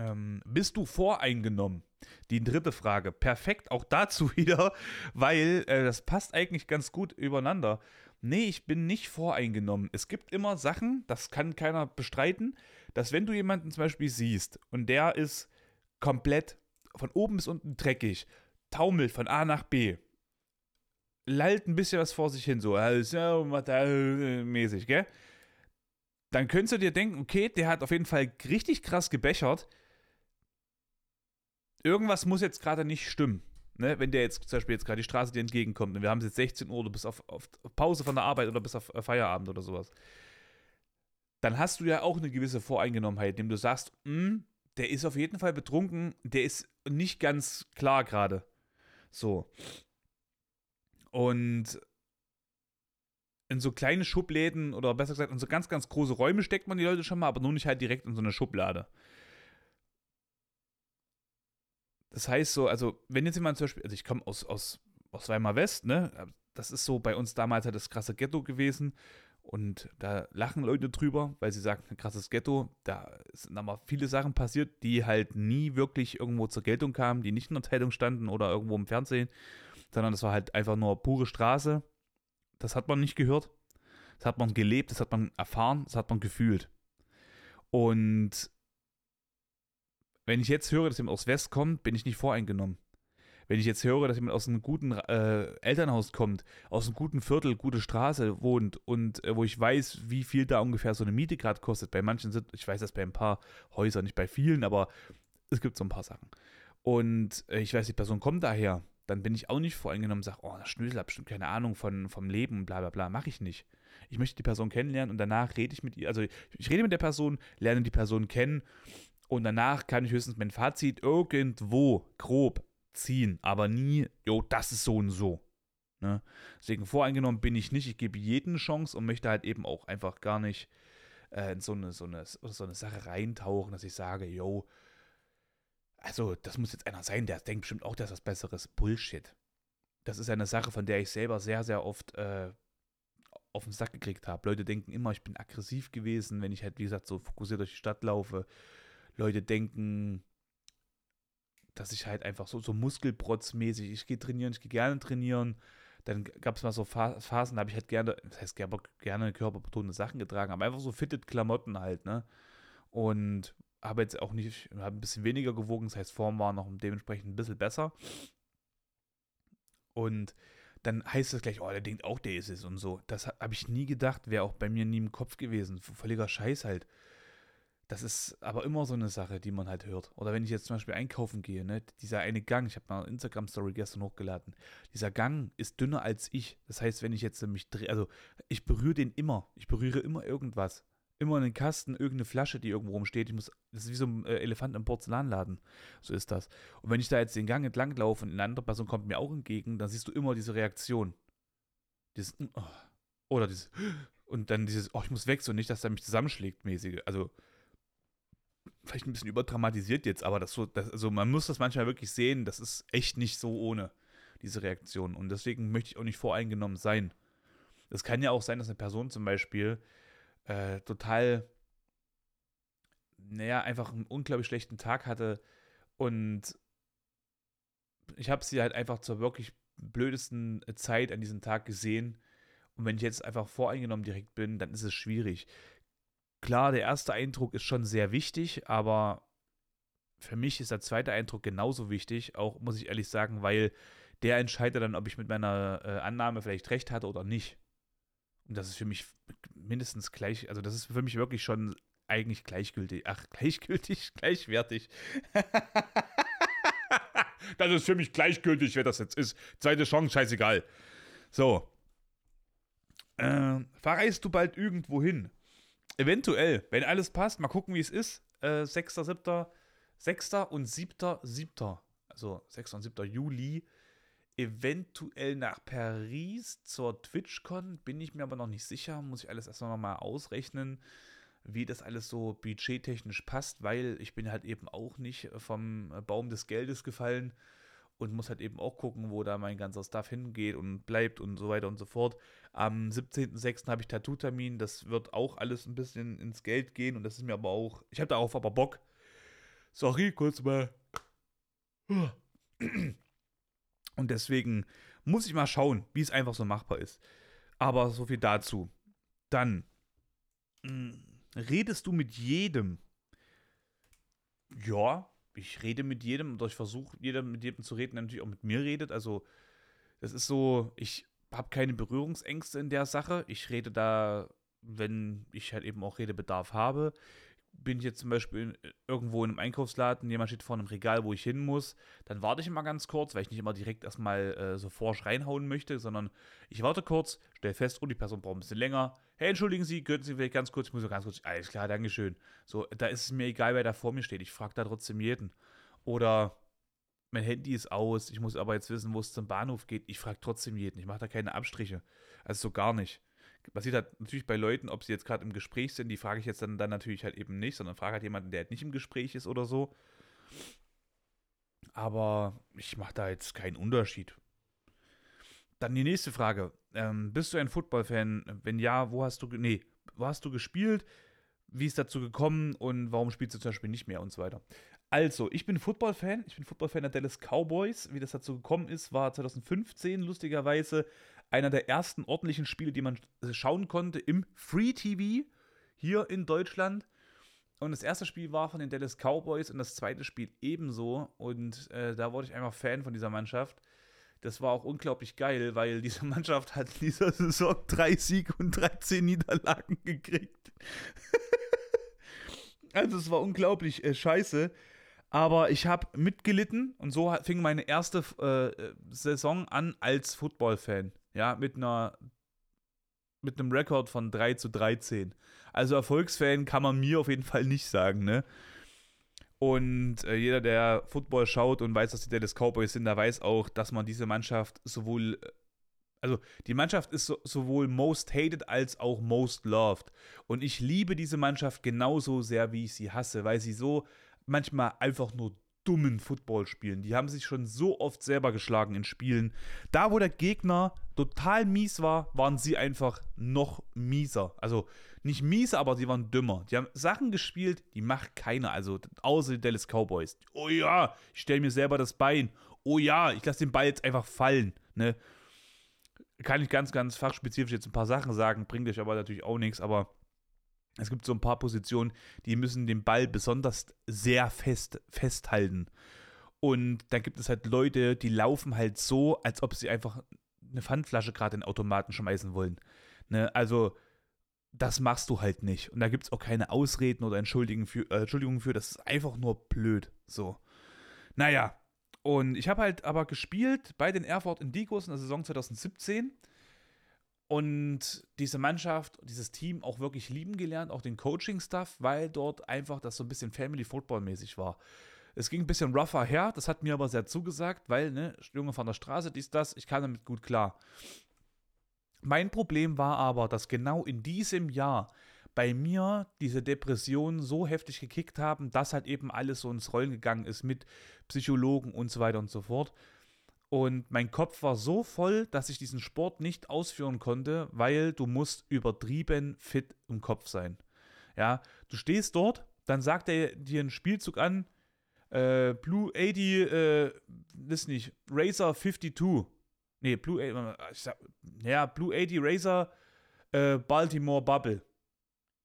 Speaker 1: Ähm, bist du voreingenommen? Die dritte Frage. Perfekt auch dazu <laughs> wieder, weil äh, das passt eigentlich ganz gut übereinander. Nee, ich bin nicht voreingenommen. Es gibt immer Sachen, das kann keiner bestreiten, dass wenn du jemanden zum Beispiel siehst und der ist komplett von oben bis unten dreckig, taumelt von A nach B, lallt ein bisschen was vor sich hin, so, also, mäßig, gell? dann könntest du dir denken, okay, der hat auf jeden Fall richtig krass gebechert. Irgendwas muss jetzt gerade nicht stimmen. Ne? Wenn der jetzt zum Beispiel jetzt gerade die Straße dir entgegenkommt und wir haben es jetzt 16 Uhr, du bist auf, auf Pause von der Arbeit oder bist auf äh, Feierabend oder sowas, dann hast du ja auch eine gewisse Voreingenommenheit, indem du sagst, hm, der ist auf jeden Fall betrunken, der ist nicht ganz klar gerade. So. Und in so kleine Schubläden oder besser gesagt in so ganz, ganz große Räume steckt man die Leute schon mal, aber nur nicht halt direkt in so eine Schublade. Das heißt so, also wenn jetzt jemand zum Beispiel, also ich komme aus, aus, aus Weimar West, ne? Das ist so bei uns damals halt das krasse Ghetto gewesen. Und da lachen Leute drüber, weil sie sagen, ein krasses Ghetto. Da sind aber viele Sachen passiert, die halt nie wirklich irgendwo zur Geltung kamen, die nicht in der Zeitung standen oder irgendwo im Fernsehen, sondern das war halt einfach nur pure Straße das hat man nicht gehört. Das hat man gelebt, das hat man erfahren, das hat man gefühlt. Und wenn ich jetzt höre, dass jemand aus West kommt, bin ich nicht voreingenommen. Wenn ich jetzt höre, dass jemand aus einem guten äh, Elternhaus kommt, aus einem guten Viertel, gute Straße wohnt und äh, wo ich weiß, wie viel da ungefähr so eine Miete gerade kostet, bei manchen sind, ich weiß das bei ein paar Häusern, nicht bei vielen, aber es gibt so ein paar Sachen. Und äh, ich weiß, die Person kommt daher, dann bin ich auch nicht voreingenommen und sage, oh, der Schnösel hat bestimmt keine Ahnung von, vom Leben bla bla bla. Mache ich nicht. Ich möchte die Person kennenlernen und danach rede ich mit ihr. Also ich rede mit der Person, lerne die Person kennen und danach kann ich höchstens mein Fazit irgendwo grob ziehen, aber nie, jo, das ist so und so. Ne? Deswegen voreingenommen bin ich nicht. Ich gebe jeden Chance und möchte halt eben auch einfach gar nicht äh, in so eine, so, eine, so eine Sache reintauchen, dass ich sage, yo, also das muss jetzt einer sein, der denkt bestimmt auch, dass das Besseres. Bullshit. Das ist eine Sache, von der ich selber sehr, sehr oft äh, auf den Sack gekriegt habe. Leute denken immer, ich bin aggressiv gewesen, wenn ich halt, wie gesagt, so fokussiert durch die Stadt laufe. Leute denken, dass ich halt einfach so, so muskelprotzmäßig, ich gehe trainieren, ich gehe gerne trainieren. Dann gab es mal so Phasen, da habe ich halt gerne, das heißt gerne körperbetonte Sachen getragen, aber einfach so fitted Klamotten halt, ne? Und habe jetzt auch nicht, habe ein bisschen weniger gewogen, das heißt, Form war noch dementsprechend ein bisschen besser. Und dann heißt es gleich, oh, der denkt auch, der ist es und so. Das habe ich nie gedacht, wäre auch bei mir nie im Kopf gewesen. Völliger Scheiß halt. Das ist aber immer so eine Sache, die man halt hört. Oder wenn ich jetzt zum Beispiel einkaufen gehe, ne, dieser eine Gang, ich habe mal eine Instagram-Story gestern hochgeladen, dieser Gang ist dünner als ich. Das heißt, wenn ich jetzt mich drehe, also ich berühre den immer. Ich berühre immer irgendwas immer einen Kasten, irgendeine Flasche, die irgendwo rumsteht. Ich muss, das ist wie so ein äh, Elefant im Porzellanladen. So ist das. Und wenn ich da jetzt den Gang entlang laufe und eine andere Person kommt mir auch entgegen, dann siehst du immer diese Reaktion. Dieses, oh, oder dieses, und dann dieses, oh, ich muss weg, so nicht, dass er mich zusammenschlägt, mäßige. Also, vielleicht ein bisschen überdramatisiert jetzt, aber das so, das, also man muss das manchmal wirklich sehen, das ist echt nicht so ohne diese Reaktion. Und deswegen möchte ich auch nicht voreingenommen sein. Es kann ja auch sein, dass eine Person zum Beispiel äh, total, naja, einfach einen unglaublich schlechten Tag hatte und ich habe sie halt einfach zur wirklich blödesten Zeit an diesem Tag gesehen. Und wenn ich jetzt einfach voreingenommen direkt bin, dann ist es schwierig. Klar, der erste Eindruck ist schon sehr wichtig, aber für mich ist der zweite Eindruck genauso wichtig, auch muss ich ehrlich sagen, weil der entscheidet dann, ob ich mit meiner äh, Annahme vielleicht recht hatte oder nicht. Und das ist für mich mindestens gleich, also das ist für mich wirklich schon eigentlich gleichgültig. Ach, <laughs> gleichgültig, gleichwertig. <laughs> das ist für mich gleichgültig, wer das jetzt ist. Zweite Chance, scheißegal. So. Äh, verreist du bald irgendwo hin? Eventuell, wenn alles passt, mal gucken, wie es ist. Äh, 6., 7., 6. und 7., 7., also 6. und 7. Juli eventuell nach Paris zur TwitchCon, bin ich mir aber noch nicht sicher, muss ich alles erstmal nochmal ausrechnen, wie das alles so budgettechnisch passt, weil ich bin halt eben auch nicht vom Baum des Geldes gefallen und muss halt eben auch gucken, wo da mein ganzer Stuff hingeht und bleibt und so weiter und so fort. Am 17.06. habe ich Tattoo-Termin, das wird auch alles ein bisschen ins Geld gehen und das ist mir aber auch, ich habe darauf aber Bock. Sorry, kurz mal. Und deswegen muss ich mal schauen, wie es einfach so machbar ist. Aber so viel dazu. Dann mh, hm, redest du mit jedem? Ja, ich rede mit jedem oder ich versuche jeder mit jedem zu reden, der natürlich auch mit mir redet. Also das ist so, ich habe keine Berührungsängste in der Sache. Ich rede da, wenn ich halt eben auch Redebedarf habe bin ich jetzt zum Beispiel irgendwo in einem Einkaufsladen, jemand steht vor einem Regal, wo ich hin muss, dann warte ich immer ganz kurz, weil ich nicht immer direkt erstmal äh, so forsch reinhauen möchte, sondern ich warte kurz, stelle fest, oh, die Person braucht ein bisschen länger. Hey, entschuldigen Sie, könnten Sie vielleicht ganz kurz, ich muss so ganz kurz, alles klar, Dankeschön. So, da ist es mir egal, wer da vor mir steht, ich frage da trotzdem jeden. Oder mein Handy ist aus, ich muss aber jetzt wissen, wo es zum Bahnhof geht, ich frage trotzdem jeden, ich mache da keine Abstriche. Also so gar nicht passiert halt natürlich bei Leuten, ob sie jetzt gerade im Gespräch sind, die frage ich jetzt dann, dann natürlich halt eben nicht, sondern frage halt jemanden, der halt nicht im Gespräch ist oder so. Aber ich mache da jetzt keinen Unterschied. Dann die nächste Frage. Ähm, bist du ein Football-Fan? Wenn ja, wo hast du, nee, wo hast du gespielt? Wie ist dazu gekommen und warum spielst du zum Beispiel nicht mehr und so weiter? Also, ich bin Football-Fan. Ich bin Football-Fan der Dallas Cowboys. Wie das dazu gekommen ist, war 2015 lustigerweise einer der ersten ordentlichen Spiele, die man schauen konnte im Free TV hier in Deutschland. Und das erste Spiel war von den Dallas Cowboys und das zweite Spiel ebenso. Und äh, da wurde ich einfach Fan von dieser Mannschaft. Das war auch unglaublich geil, weil diese <laughs> Mannschaft hat in dieser Saison drei Siege und 13 Niederlagen gekriegt. <laughs> also es war unglaublich äh, scheiße. Aber ich habe mitgelitten und so fing meine erste äh, Saison an als Football-Fan. Ja, mit einer mit einem Rekord von 3 zu 13. Also Erfolgsfan kann man mir auf jeden Fall nicht sagen, ne? Und äh, jeder, der Football schaut und weiß, dass die Dallas Cowboys sind, der weiß auch, dass man diese Mannschaft sowohl, äh, also die Mannschaft ist so, sowohl most hated als auch most loved. Und ich liebe diese Mannschaft genauso sehr, wie ich sie hasse, weil sie so manchmal einfach nur dummen Football spielen. Die haben sich schon so oft selber geschlagen in Spielen. Da, wo der Gegner total mies war, waren sie einfach noch mieser. Also nicht mieser, aber sie waren dümmer. Die haben Sachen gespielt, die macht keiner. Also außer die Dallas Cowboys. Oh ja, ich stelle mir selber das Bein. Oh ja, ich lasse den Ball jetzt einfach fallen. Ne? Kann ich ganz, ganz fachspezifisch jetzt ein paar Sachen sagen, bringt euch aber natürlich auch nichts, aber es gibt so ein paar Positionen, die müssen den Ball besonders sehr fest festhalten. Und dann gibt es halt Leute, die laufen halt so, als ob sie einfach eine Pfandflasche gerade in den Automaten schmeißen wollen. Ne? Also, das machst du halt nicht. Und da gibt es auch keine Ausreden oder Entschuldigungen für, äh, Entschuldigungen für. Das ist einfach nur blöd. So. Naja. Und ich habe halt aber gespielt bei den Erfurt Indigos in der Saison 2017 und diese Mannschaft, dieses Team auch wirklich lieben gelernt, auch den Coaching-Stuff, weil dort einfach das so ein bisschen Family-Football-mäßig war. Es ging ein bisschen rougher her, das hat mir aber sehr zugesagt, weil, ne, Junge von der Straße, dies, das, ich kam damit gut klar. Mein Problem war aber, dass genau in diesem Jahr bei mir diese Depressionen so heftig gekickt haben, dass halt eben alles so ins Rollen gegangen ist mit Psychologen und so weiter und so fort. Und mein Kopf war so voll, dass ich diesen Sport nicht ausführen konnte, weil du musst übertrieben fit im Kopf sein. Ja, du stehst dort, dann sagt er dir einen Spielzug an, äh, Blue 80, äh, ist nicht, Razer 52. Nee, Blue, äh, sag, ja, Blue 80 Razer äh, Baltimore Bubble.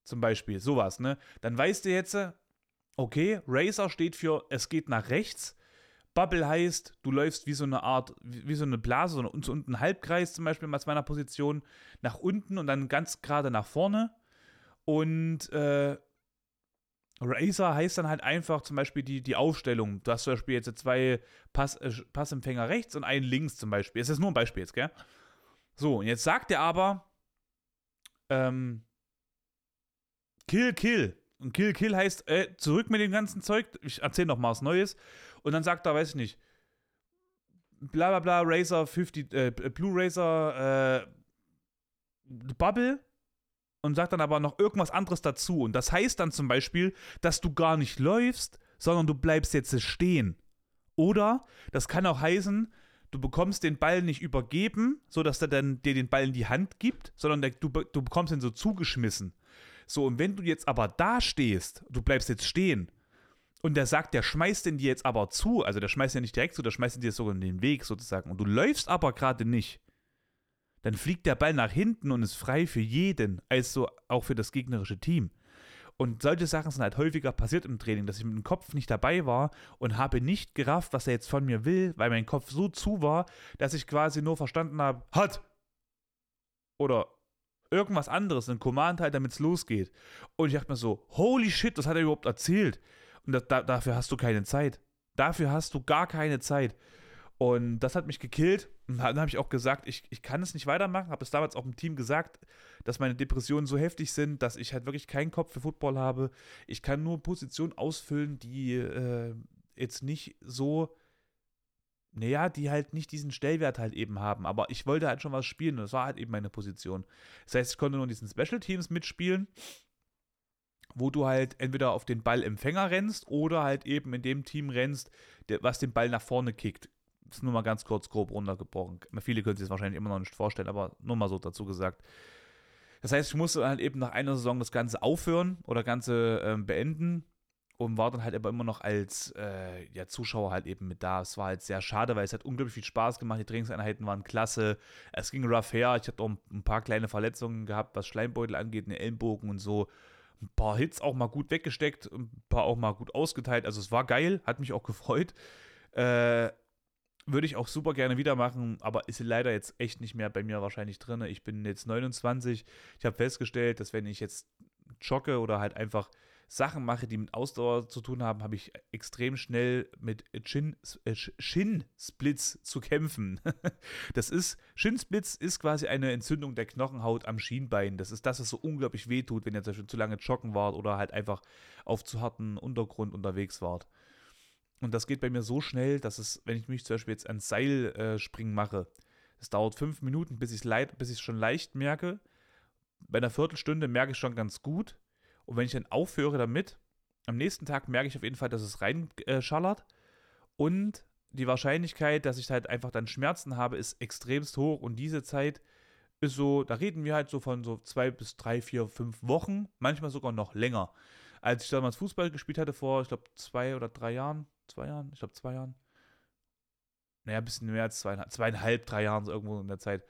Speaker 1: Zum Beispiel, sowas, ne? Dann weißt du jetzt, Okay, Racer steht für es geht nach rechts. Bubble heißt, du läufst wie so eine Art, wie so eine Blase, so, so unten Halbkreis zum Beispiel aus meiner Position nach unten und dann ganz gerade nach vorne. Und äh, Racer heißt dann halt einfach zum Beispiel die, die Aufstellung. Du hast zum Beispiel jetzt zwei Pass, äh, Passempfänger rechts und einen links zum Beispiel. Das ist nur ein Beispiel jetzt, gell? So, und jetzt sagt er aber, ähm, Kill, Kill. Und Kill, Kill heißt, äh, zurück mit dem ganzen Zeug. Ich erzähle noch mal was Neues. Und dann sagt er, weiß ich nicht, bla bla bla, Razer 50, äh, Blue Razer, äh, Bubble und sagt dann aber noch irgendwas anderes dazu. Und das heißt dann zum Beispiel, dass du gar nicht läufst, sondern du bleibst jetzt stehen. Oder das kann auch heißen, du bekommst den Ball nicht übergeben, sodass er dann dir den Ball in die Hand gibt, sondern der, du, du bekommst ihn so zugeschmissen. So, und wenn du jetzt aber da stehst, du bleibst jetzt stehen, und der sagt, der schmeißt den dir jetzt aber zu, also der schmeißt ja nicht direkt zu, der schmeißt den dir sogar in den Weg sozusagen, und du läufst aber gerade nicht, dann fliegt der Ball nach hinten und ist frei für jeden, also auch für das gegnerische Team. Und solche Sachen sind halt häufiger passiert im Training, dass ich mit dem Kopf nicht dabei war und habe nicht gerafft, was er jetzt von mir will, weil mein Kopf so zu war, dass ich quasi nur verstanden habe, hat oder irgendwas anderes, ein Command halt, damit es losgeht. Und ich dachte mir so, holy shit, was hat er überhaupt erzählt? Und das, da, dafür hast du keine Zeit. Dafür hast du gar keine Zeit. Und das hat mich gekillt. Und dann habe ich auch gesagt, ich, ich kann es nicht weitermachen. Habe es damals auch im Team gesagt, dass meine Depressionen so heftig sind, dass ich halt wirklich keinen Kopf für Football habe. Ich kann nur Positionen ausfüllen, die äh, jetzt nicht so, naja, die halt nicht diesen Stellwert halt eben haben. Aber ich wollte halt schon was spielen und das war halt eben meine Position. Das heißt, ich konnte nur in diesen Special Teams mitspielen wo du halt entweder auf den Ballempfänger rennst oder halt eben in dem Team rennst, der, was den Ball nach vorne kickt das ist nur mal ganz kurz grob runtergebrochen. Viele können sich das wahrscheinlich immer noch nicht vorstellen, aber nur mal so dazu gesagt. Das heißt, ich musste halt eben nach einer Saison das Ganze aufhören oder Ganze ähm, beenden und war dann halt aber immer noch als äh, ja, Zuschauer halt eben mit da. Es war halt sehr schade, weil es hat unglaublich viel Spaß gemacht. Die Trainingseinheiten waren klasse. Es ging rough her. Ich hatte auch ein paar kleine Verletzungen gehabt, was Schleimbeutel angeht, eine Ellenbogen und so. Ein paar Hits auch mal gut weggesteckt, ein paar auch mal gut ausgeteilt. Also es war geil, hat mich auch <laughs> gefreut. Äh, würde ich auch super gerne wieder machen, aber ist leider jetzt echt nicht mehr bei mir wahrscheinlich drin. Ich bin jetzt 29. Ich habe festgestellt, dass wenn ich jetzt jogge oder halt einfach Sachen mache, die mit Ausdauer zu tun haben, habe ich extrem schnell mit Shin, äh, Shin-Splits zu kämpfen. <laughs> das ist, Shin-Splits ist quasi eine Entzündung der Knochenhaut am Schienbein. Das ist das, was so unglaublich weh tut, wenn ihr zum Beispiel zu lange joggen wart oder halt einfach auf zu harten Untergrund unterwegs wart. Und das geht bei mir so schnell, dass es, wenn ich mich zum Beispiel jetzt ans Seilspringen äh, mache, es dauert fünf Minuten, bis ich es schon leicht merke. Bei einer Viertelstunde merke ich schon ganz gut. Und wenn ich dann aufhöre damit, am nächsten Tag merke ich auf jeden Fall, dass es reinschallert. Äh, und die Wahrscheinlichkeit, dass ich halt einfach dann Schmerzen habe, ist extremst hoch. Und diese Zeit ist so, da reden wir halt so von so zwei bis drei, vier, fünf Wochen, manchmal sogar noch länger. Als ich damals Fußball gespielt hatte, vor, ich glaube, zwei oder drei Jahren, zwei Jahren, ich glaube zwei Jahren. Naja, ein bisschen mehr als zweieinhalb, zweieinhalb, drei Jahren so irgendwo in der Zeit.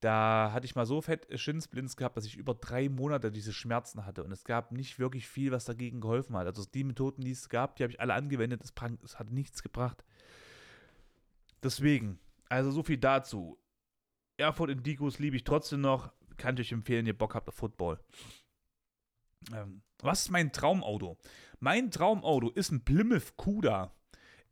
Speaker 1: Da hatte ich mal so fett Schinsblinds gehabt, dass ich über drei Monate diese Schmerzen hatte. Und es gab nicht wirklich viel, was dagegen geholfen hat. Also die Methoden, die es gab, die habe ich alle angewendet. Es, hat nichts gebracht. Deswegen, also so viel dazu. Erfurt Indigos liebe ich trotzdem noch. Kann ich euch empfehlen, ihr Bock habt auf Football. Ähm, was ist mein Traumauto? Mein Traumauto ist ein Plymouth Cuda.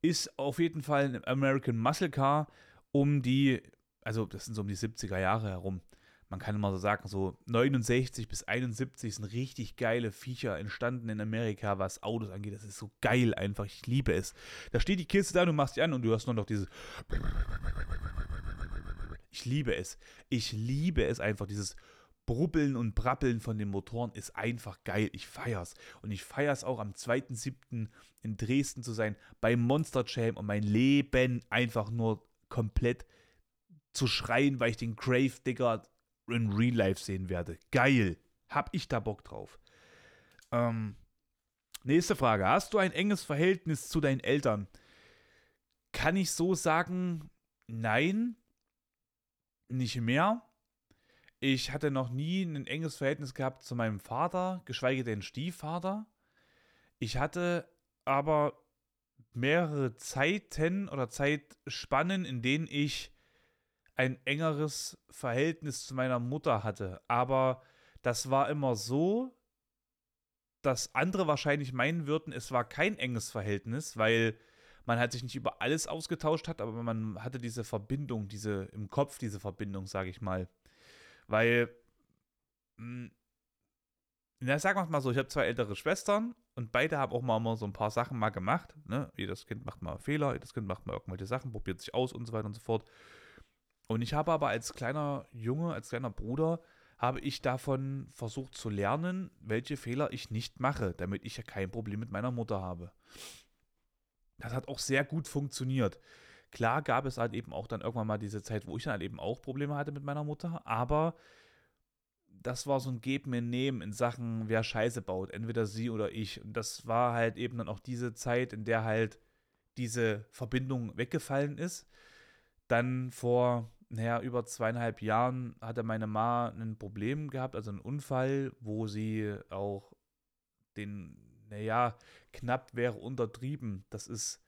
Speaker 1: Ist auf jeden Fall ein American Muscle Car um die, also das sind so um die 70er Jahre herum. Man kann immer so sagen, so 69 bis 71 sind richtig geile Viecher entstanden in Amerika, was Autos angeht. Das ist so geil einfach. Ich liebe es. Da steht die Kiste da, du machst die an und du hast nur noch dieses. Ich liebe es. Ich liebe es einfach, dieses Brubbeln und Brappeln von den Motoren ist einfach geil. Ich feier's. Und ich feier's auch am 2.7. in Dresden zu sein, beim Monster Jam und mein Leben einfach nur komplett zu schreien, weil ich den Grave Digger in Real Life sehen werde. Geil. Hab ich da Bock drauf. Ähm, nächste Frage. Hast du ein enges Verhältnis zu deinen Eltern? Kann ich so sagen, nein, nicht mehr. Ich hatte noch nie ein enges Verhältnis gehabt zu meinem Vater, geschweige denn Stiefvater. Ich hatte aber mehrere Zeiten oder Zeitspannen, in denen ich ein engeres Verhältnis zu meiner Mutter hatte. Aber das war immer so, dass andere wahrscheinlich meinen würden, es war kein enges Verhältnis, weil man halt sich nicht über alles ausgetauscht hat, aber man hatte diese Verbindung, diese im Kopf diese Verbindung, sage ich mal. Weil, hm, na, sagen wir mal so, ich habe zwei ältere Schwestern und beide haben auch mal, mal so ein paar Sachen mal gemacht. Ne? Jedes Kind macht mal Fehler, jedes Kind macht mal irgendwelche Sachen, probiert sich aus und so weiter und so fort. Und ich habe aber als kleiner Junge, als kleiner Bruder, habe ich davon versucht zu lernen, welche Fehler ich nicht mache, damit ich ja kein Problem mit meiner Mutter habe. Das hat auch sehr gut funktioniert. Klar gab es halt eben auch dann irgendwann mal diese Zeit, wo ich dann halt eben auch Probleme hatte mit meiner Mutter, aber das war so ein Geben mir Nehmen in Sachen, wer Scheiße baut, entweder sie oder ich. Und das war halt eben dann auch diese Zeit, in der halt diese Verbindung weggefallen ist. Dann vor naja, über zweieinhalb Jahren hatte meine Ma ein Problem gehabt, also einen Unfall, wo sie auch den, naja, knapp wäre untertrieben. Das ist,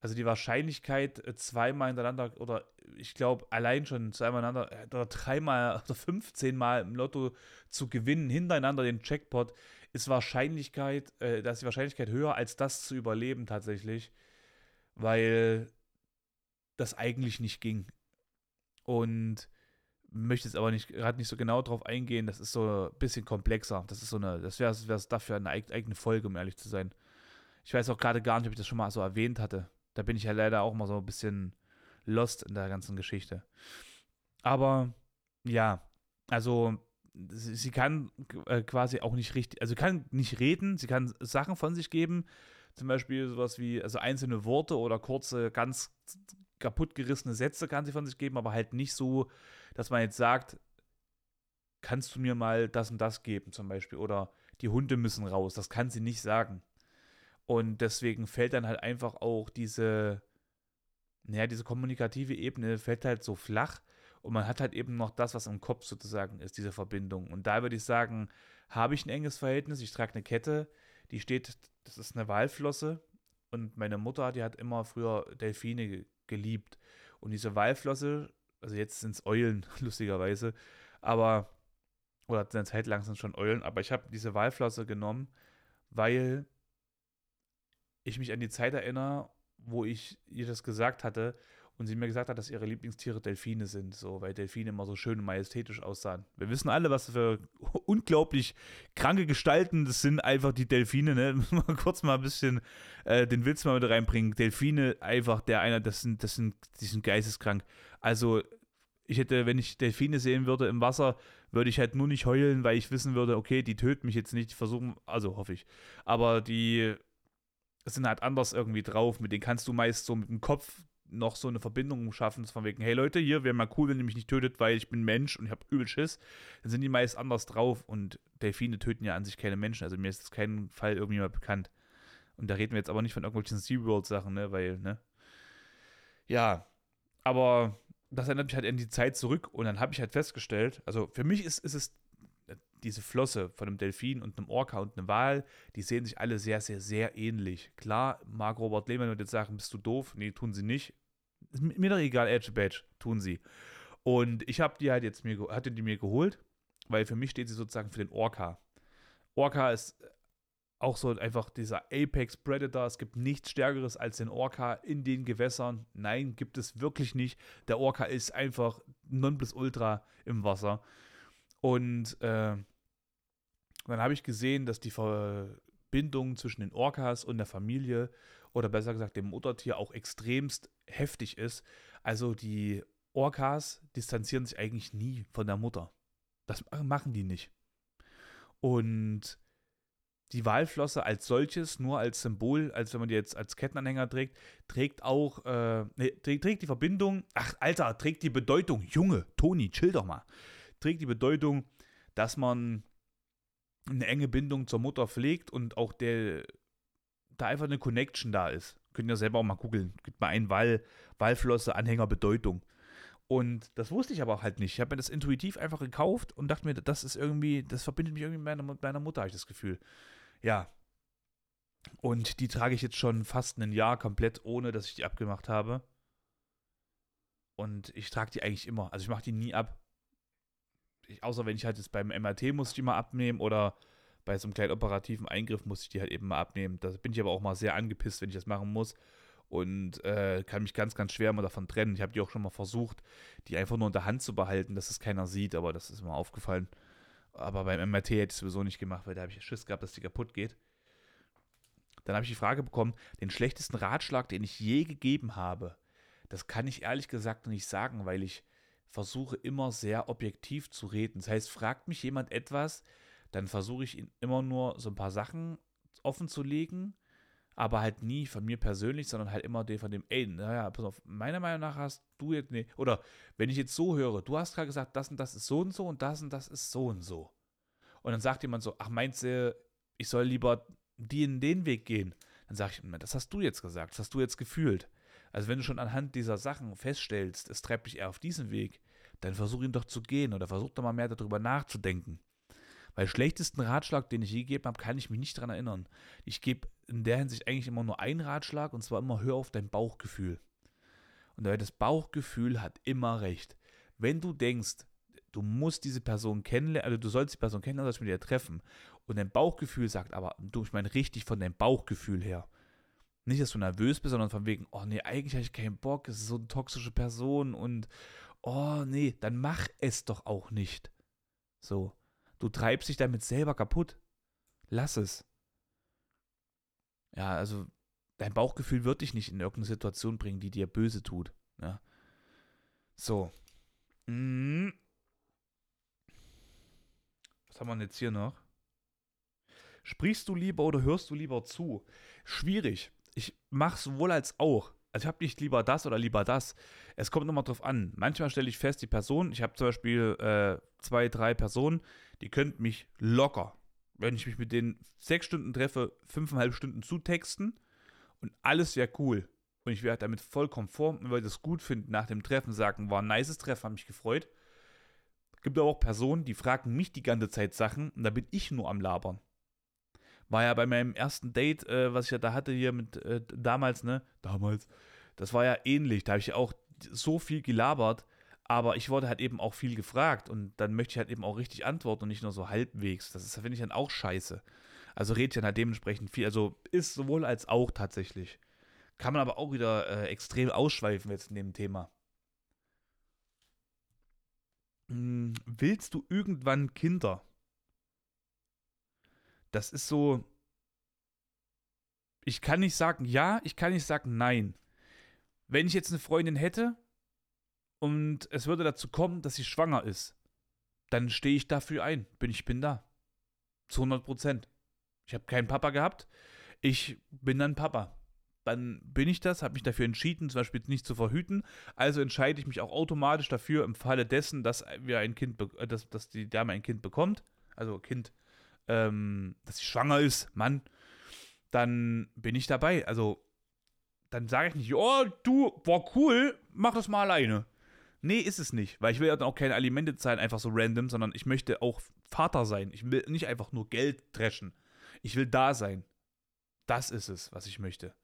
Speaker 1: also die Wahrscheinlichkeit, äh, zweimal hintereinander oder ich glaube allein schon zweimal hintereinander äh, oder dreimal <laughs> oder 15 Mal im Lotto zu gewinnen, hintereinander den Jackpot, ist Wahrscheinlichkeit, äh, da ist die Wahrscheinlichkeit höher, als das zu überleben tatsächlich, weil das eigentlich nicht ging und möchte jetzt aber nicht gerade nicht so genau drauf eingehen. Das ist so ein bisschen komplexer. Das ist so eine, das wäre es dafür eine eigene Folge, um ehrlich zu sein. Ich weiß auch gerade gar nicht, ob ich das schon mal so erwähnt hatte. Da bin ich ja leider auch mal so ein bisschen lost in der ganzen Geschichte. Aber ja, also sie kann äh, quasi auch nicht richtig, also kann nicht reden, sie kann Sachen von sich geben, zum Beispiel sowas wie, also einzelne Worte oder kurze, ganz kaputtgerissene Sätze kann sie von sich geben, aber halt nicht so, dass man jetzt sagt, kannst du mir mal das und das geben zum Beispiel oder die Hunde müssen raus. Das kann sie nicht sagen. Und deswegen fällt dann halt einfach auch diese, naja, diese kommunikative Ebene fällt halt so flach und man hat halt eben noch das, was im Kopf sozusagen ist, diese Verbindung. Und da würde ich sagen, habe ich ein enges Verhältnis, ich trage eine Kette, die steht, das ist eine Walflosse und meine Mutter, die hat immer früher Delfine geliebt. Und diese Walflosse, also jetzt sind es Eulen, <laughs> lustigerweise, aber, oder eine Zeit lang sind schon Eulen, aber ich habe diese Walflosse genommen, weil ich mich an die Zeit erinnere, wo ich ihr das gesagt hatte und sie mir gesagt hat, dass ihre Lieblingstiere Delfine sind, so, weil Delfine immer so schön und majestätisch aussahen. Wir wissen alle, was für <laughs> unglaublich kranke Gestalten das sind, einfach die Delfine, ne? <laughs> Müssen wir kurz mal ein bisschen äh, den Witz mal mit reinbringen. Delfine, einfach der einer, das sind, das sind, die sind geisteskrank. Also, ich hätte, wenn ich Delfine sehen würde im Wasser, würde ich halt nur nicht heulen, weil ich wissen würde, okay, die töten mich jetzt nicht, die versuchen, also hoffe ich. Aber die sind halt anders irgendwie drauf, mit denen kannst du meist so mit dem Kopf noch so eine Verbindung schaffen, von wegen, hey Leute, hier wäre mal cool, wenn ihr mich nicht tötet, weil ich bin Mensch und ich habe übel Schiss, dann sind die meist anders drauf und Delfine töten ja an sich keine Menschen, also mir ist das kein Fall irgendwie mal bekannt. Und da reden wir jetzt aber nicht von irgendwelchen SeaWorld-Sachen, ne, weil, ne. Ja, aber das erinnert mich halt an die Zeit zurück und dann habe ich halt festgestellt, also für mich ist, ist es diese Flosse von einem Delfin und einem Orca und einem Wal, die sehen sich alle sehr, sehr, sehr ähnlich. Klar, mag Robert Lehmann und jetzt sagen, bist du doof? Nee, tun sie nicht. Ist mir doch egal, Edge Badge, tun sie. Und ich habe die halt jetzt mir, hatte die mir geholt, weil für mich steht sie sozusagen für den Orca. Orca ist auch so einfach dieser Apex Predator. Es gibt nichts Stärkeres als den Orca in den Gewässern. Nein, gibt es wirklich nicht. Der Orca ist einfach Nonplusultra im Wasser. Und äh, dann habe ich gesehen, dass die Verbindung zwischen den Orcas und der Familie oder besser gesagt dem Muttertier auch extremst heftig ist. Also die Orcas distanzieren sich eigentlich nie von der Mutter. Das machen die nicht. Und die Walflosse als solches, nur als Symbol, als wenn man die jetzt als Kettenanhänger trägt, trägt auch, äh, nee, trägt, die Verbindung, ach Alter, trägt die Bedeutung, Junge, Toni, chill doch mal, trägt die Bedeutung, dass man eine enge Bindung zur Mutter pflegt und auch der, da einfach eine Connection da ist. Könnt ihr selber auch mal googeln. Gibt mal ein Wall, Wallflosse, Anhänger, Bedeutung. Und das wusste ich aber auch halt nicht. Ich habe mir das intuitiv einfach gekauft und dachte mir, das ist irgendwie, das verbindet mich irgendwie mit meiner, meiner Mutter, habe ich das Gefühl. Ja. Und die trage ich jetzt schon fast ein Jahr komplett, ohne dass ich die abgemacht habe. Und ich trage die eigentlich immer. Also ich mache die nie ab. Ich, außer wenn ich halt jetzt beim MRT muss ich die mal abnehmen oder bei so einem kleinen operativen Eingriff muss ich die halt eben mal abnehmen. Da bin ich aber auch mal sehr angepisst, wenn ich das machen muss. Und äh, kann mich ganz, ganz schwer mal davon trennen. Ich habe die auch schon mal versucht, die einfach nur in der Hand zu behalten, dass es keiner sieht, aber das ist mir aufgefallen. Aber beim MRT hätte ich es sowieso nicht gemacht, weil da habe ich Schiss gehabt, dass die kaputt geht. Dann habe ich die Frage bekommen, den schlechtesten Ratschlag, den ich je gegeben habe. Das kann ich ehrlich gesagt nicht sagen, weil ich versuche immer sehr objektiv zu reden. Das heißt, fragt mich jemand etwas, dann versuche ich ihn immer nur so ein paar Sachen offen zu legen, aber halt nie von mir persönlich, sondern halt immer von dem, ey, naja, pass auf, meiner Meinung nach hast du jetzt, nee, oder wenn ich jetzt so höre, du hast gerade gesagt, das und das ist so und so und das und das ist so und so. Und dann sagt jemand so, ach, meinst du, ich soll lieber die in den Weg gehen? Dann sage ich, das hast du jetzt gesagt, das hast du jetzt gefühlt. Also wenn du schon anhand dieser Sachen feststellst, es treibt dich eher auf diesen Weg, dann versuch ihn doch zu gehen oder versuch doch mal mehr darüber nachzudenken. Weil schlechtesten Ratschlag, den ich je gegeben habe, kann ich mich nicht daran erinnern. Ich gebe in der Hinsicht eigentlich immer nur einen Ratschlag und zwar immer hör auf dein Bauchgefühl. Und das Bauchgefühl hat immer recht. Wenn du denkst, du musst diese Person kennenlernen, also du sollst die Person kennenlernen, sollst mit ihr treffen und dein Bauchgefühl sagt aber, du, ich meine richtig von deinem Bauchgefühl her, nicht, dass du nervös bist, sondern von wegen, oh nee, eigentlich habe ich keinen Bock, es ist so eine toxische Person und oh nee, dann mach es doch auch nicht. So, du treibst dich damit selber kaputt. Lass es. Ja, also dein Bauchgefühl wird dich nicht in irgendeine Situation bringen, die dir böse tut. Ja. So. Hm. Was haben wir denn jetzt hier noch? Sprichst du lieber oder hörst du lieber zu? Schwierig ich mache sowohl als auch. Also ich habe nicht lieber das oder lieber das. Es kommt nochmal drauf an. Manchmal stelle ich fest, die Person, ich habe zum Beispiel äh, zwei, drei Personen, die könnten mich locker, wenn ich mich mit denen sechs Stunden treffe, fünfeinhalb Stunden zutexten und alles wäre cool. Und ich wäre damit voll konform und würde das gut finden, nach dem Treffen sagen, war ein nices Treffen, habe mich gefreut. Gibt aber auch Personen, die fragen mich die ganze Zeit Sachen und da bin ich nur am Labern. War ja bei meinem ersten Date, äh, was ich ja da hatte hier mit äh, damals, ne? Damals. Das war ja ähnlich. Da habe ich auch so viel gelabert, aber ich wurde halt eben auch viel gefragt und dann möchte ich halt eben auch richtig antworten und nicht nur so halbwegs. Das finde ich dann auch scheiße. Also redet ja halt dementsprechend viel. Also ist sowohl als auch tatsächlich. Kann man aber auch wieder äh, extrem ausschweifen jetzt in dem Thema. Hm, willst du irgendwann Kinder? Das ist so. Ich kann nicht sagen ja, ich kann nicht sagen nein. Wenn ich jetzt eine Freundin hätte und es würde dazu kommen, dass sie schwanger ist, dann stehe ich dafür ein. Bin ich bin da. Zu 100 Prozent. Ich habe keinen Papa gehabt. Ich bin dann Papa. Dann bin ich das, habe mich dafür entschieden, zum Beispiel nicht zu verhüten. Also entscheide ich mich auch automatisch dafür, im Falle dessen, dass wir ein Kind, dass, dass die Dame ein Kind bekommt, also Kind ähm, dass sie schwanger ist, Mann, dann bin ich dabei. Also, dann sage ich nicht, oh, du, war cool, mach das mal alleine. Nee, ist es nicht, weil ich will ja dann auch keine Alimente zahlen, einfach so random, sondern ich möchte auch Vater sein. Ich will nicht einfach nur Geld dreschen. Ich will da sein. Das ist es, was ich möchte.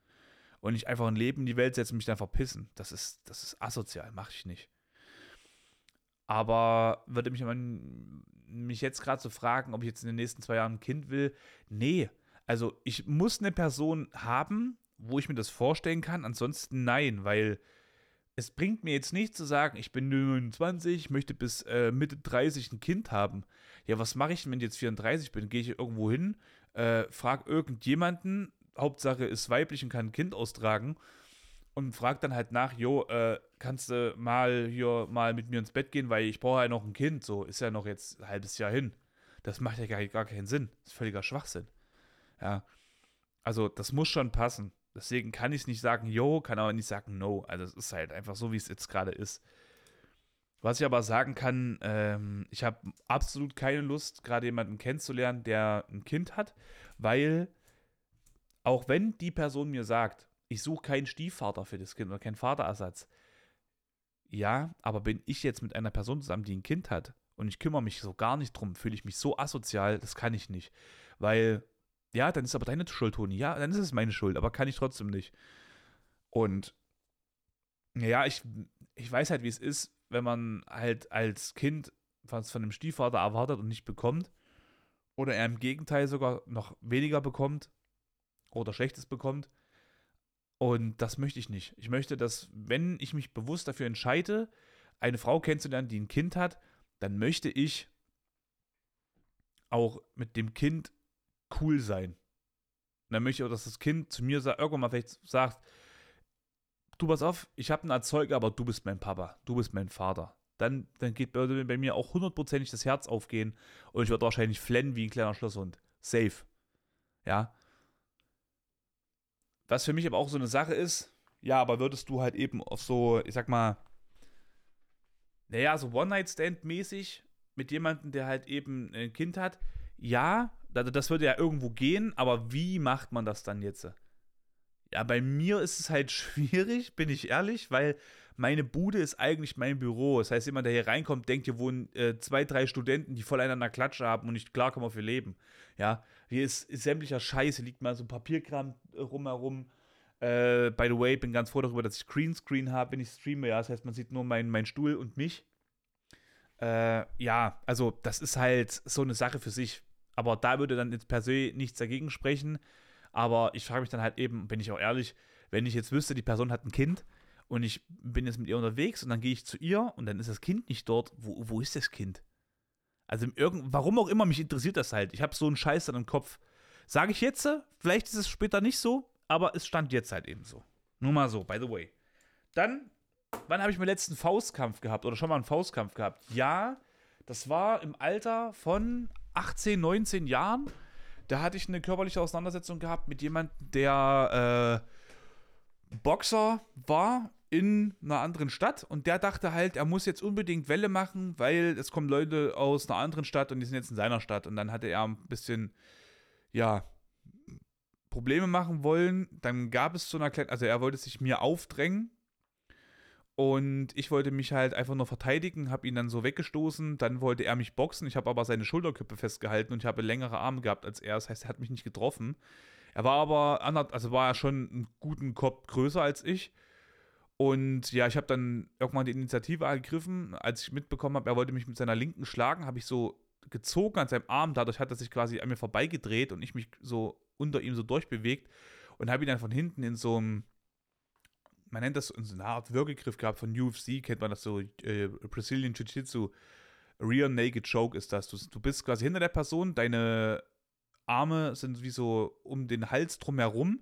Speaker 1: Und nicht einfach ein Leben in die Welt setzen und mich dann verpissen. Das ist, das ist asozial, mache ich nicht. Aber würde mich mich jetzt gerade so fragen, ob ich jetzt in den nächsten zwei Jahren ein Kind will. Nee. Also ich muss eine Person haben, wo ich mir das vorstellen kann. Ansonsten nein, weil es bringt mir jetzt nicht zu sagen, ich bin 29, ich möchte bis äh, Mitte 30 ein Kind haben. Ja, was mache ich, wenn ich jetzt 34 bin? Gehe ich irgendwo hin, äh, frage irgendjemanden, Hauptsache ist weiblich und kann ein Kind austragen und frag dann halt nach, jo, äh, kannst du mal hier mal mit mir ins Bett gehen, weil ich brauche ja noch ein Kind. So ist ja noch jetzt ein halbes Jahr hin. Das macht ja gar, gar keinen Sinn. Das ist völliger Schwachsinn. Ja. Also, das muss schon passen. Deswegen kann ich nicht sagen, yo, kann aber nicht sagen, no. Also, es ist halt einfach so, wie es jetzt gerade ist. Was ich aber sagen kann, ähm, ich habe absolut keine Lust, gerade jemanden kennenzulernen, der ein Kind hat, weil auch wenn die Person mir sagt, ich suche keinen Stiefvater für das Kind oder keinen Vaterersatz. Ja, aber bin ich jetzt mit einer Person zusammen, die ein Kind hat und ich kümmere mich so gar nicht drum, fühle ich mich so asozial, das kann ich nicht. Weil Ja, dann ist aber deine Schuld, Toni. Ja, dann ist es meine Schuld, aber kann ich trotzdem nicht. Und ja, ich, ich weiß halt, wie es ist, wenn man halt als Kind was von einem Stiefvater erwartet und nicht bekommt. Oder er im Gegenteil sogar noch weniger bekommt oder Schlechtes bekommt. Und das möchte ich nicht. Ich möchte, dass, wenn ich mich bewusst dafür entscheide, eine Frau kennenzulernen, die ein Kind hat, dann möchte ich auch mit dem Kind cool sein. Und dann möchte ich auch, dass das Kind zu mir sagt, irgendwann mal vielleicht sagt, du pass auf, ich habe einen Erzeuger, aber du bist mein Papa, du bist mein Vater. Dann, dann geht bei, bei mir auch hundertprozentig das Herz aufgehen und ich werde wahrscheinlich flennen wie ein kleiner Schlosshund. Safe. Ja. Was für mich aber auch so eine Sache ist, ja, aber würdest du halt eben auf so, ich sag mal, naja, so One-Night-Stand-mäßig mit jemandem, der halt eben ein Kind hat, ja, das würde ja irgendwo gehen, aber wie macht man das dann jetzt? Ja, bei mir ist es halt <laughs> schwierig, bin ich ehrlich, weil meine Bude ist eigentlich mein Büro. Das heißt, jemand, der hier reinkommt, denkt, hier wohnen äh, zwei, drei Studenten, die voll einander Klatsche haben und nicht klarkommen auf ihr Leben. Ja, hier ist, ist sämtlicher Scheiße, liegt mal so ein Papierkram äh, rumherum. Äh, by the way, bin ganz froh darüber, dass ich Greenscreen habe, wenn ich streame. Ja, das heißt, man sieht nur meinen mein Stuhl und mich. Äh, ja, also das ist halt so eine Sache für sich. Aber da würde dann jetzt per se nichts dagegen sprechen. Aber ich frage mich dann halt eben, bin ich auch ehrlich, wenn ich jetzt wüsste, die Person hat ein Kind und ich bin jetzt mit ihr unterwegs und dann gehe ich zu ihr und dann ist das Kind nicht dort, wo, wo ist das Kind? Also irgend, warum auch immer, mich interessiert das halt. Ich habe so einen Scheiß dann im Kopf. Sage ich jetzt, vielleicht ist es später nicht so, aber es stand jetzt halt eben so. Nur mal so, by the way. Dann, wann habe ich meinen letzten Faustkampf gehabt oder schon mal einen Faustkampf gehabt? Ja, das war im Alter von 18, 19 Jahren. Da hatte ich eine körperliche Auseinandersetzung gehabt mit jemandem, der äh, Boxer war in einer anderen Stadt und der dachte halt, er muss jetzt unbedingt Welle machen, weil es kommen Leute aus einer anderen Stadt und die sind jetzt in seiner Stadt und dann hatte er ein bisschen, ja, Probleme machen wollen. Dann gab es so einer kleinen, also er wollte sich mir aufdrängen und ich wollte mich halt einfach nur verteidigen, habe ihn dann so weggestoßen. Dann wollte er mich boxen. Ich habe aber seine Schulterkippe festgehalten und ich habe längere Arme gehabt als er. Das heißt, er hat mich nicht getroffen. Er war aber, also war er schon einen guten Kopf größer als ich. Und ja, ich habe dann irgendwann die Initiative ergriffen. Als ich mitbekommen habe, er wollte mich mit seiner Linken schlagen, habe ich so gezogen an seinem Arm. Dadurch hat er sich quasi an mir vorbeigedreht und ich mich so unter ihm so durchbewegt und habe ihn dann von hinten in so einem man nennt das so eine Art Würgegriff gehabt von UFC, kennt man das so, äh, Brazilian Jiu-Jitsu. Rear Naked Choke ist das. Du, du bist quasi hinter der Person, deine Arme sind wie so um den Hals drumherum.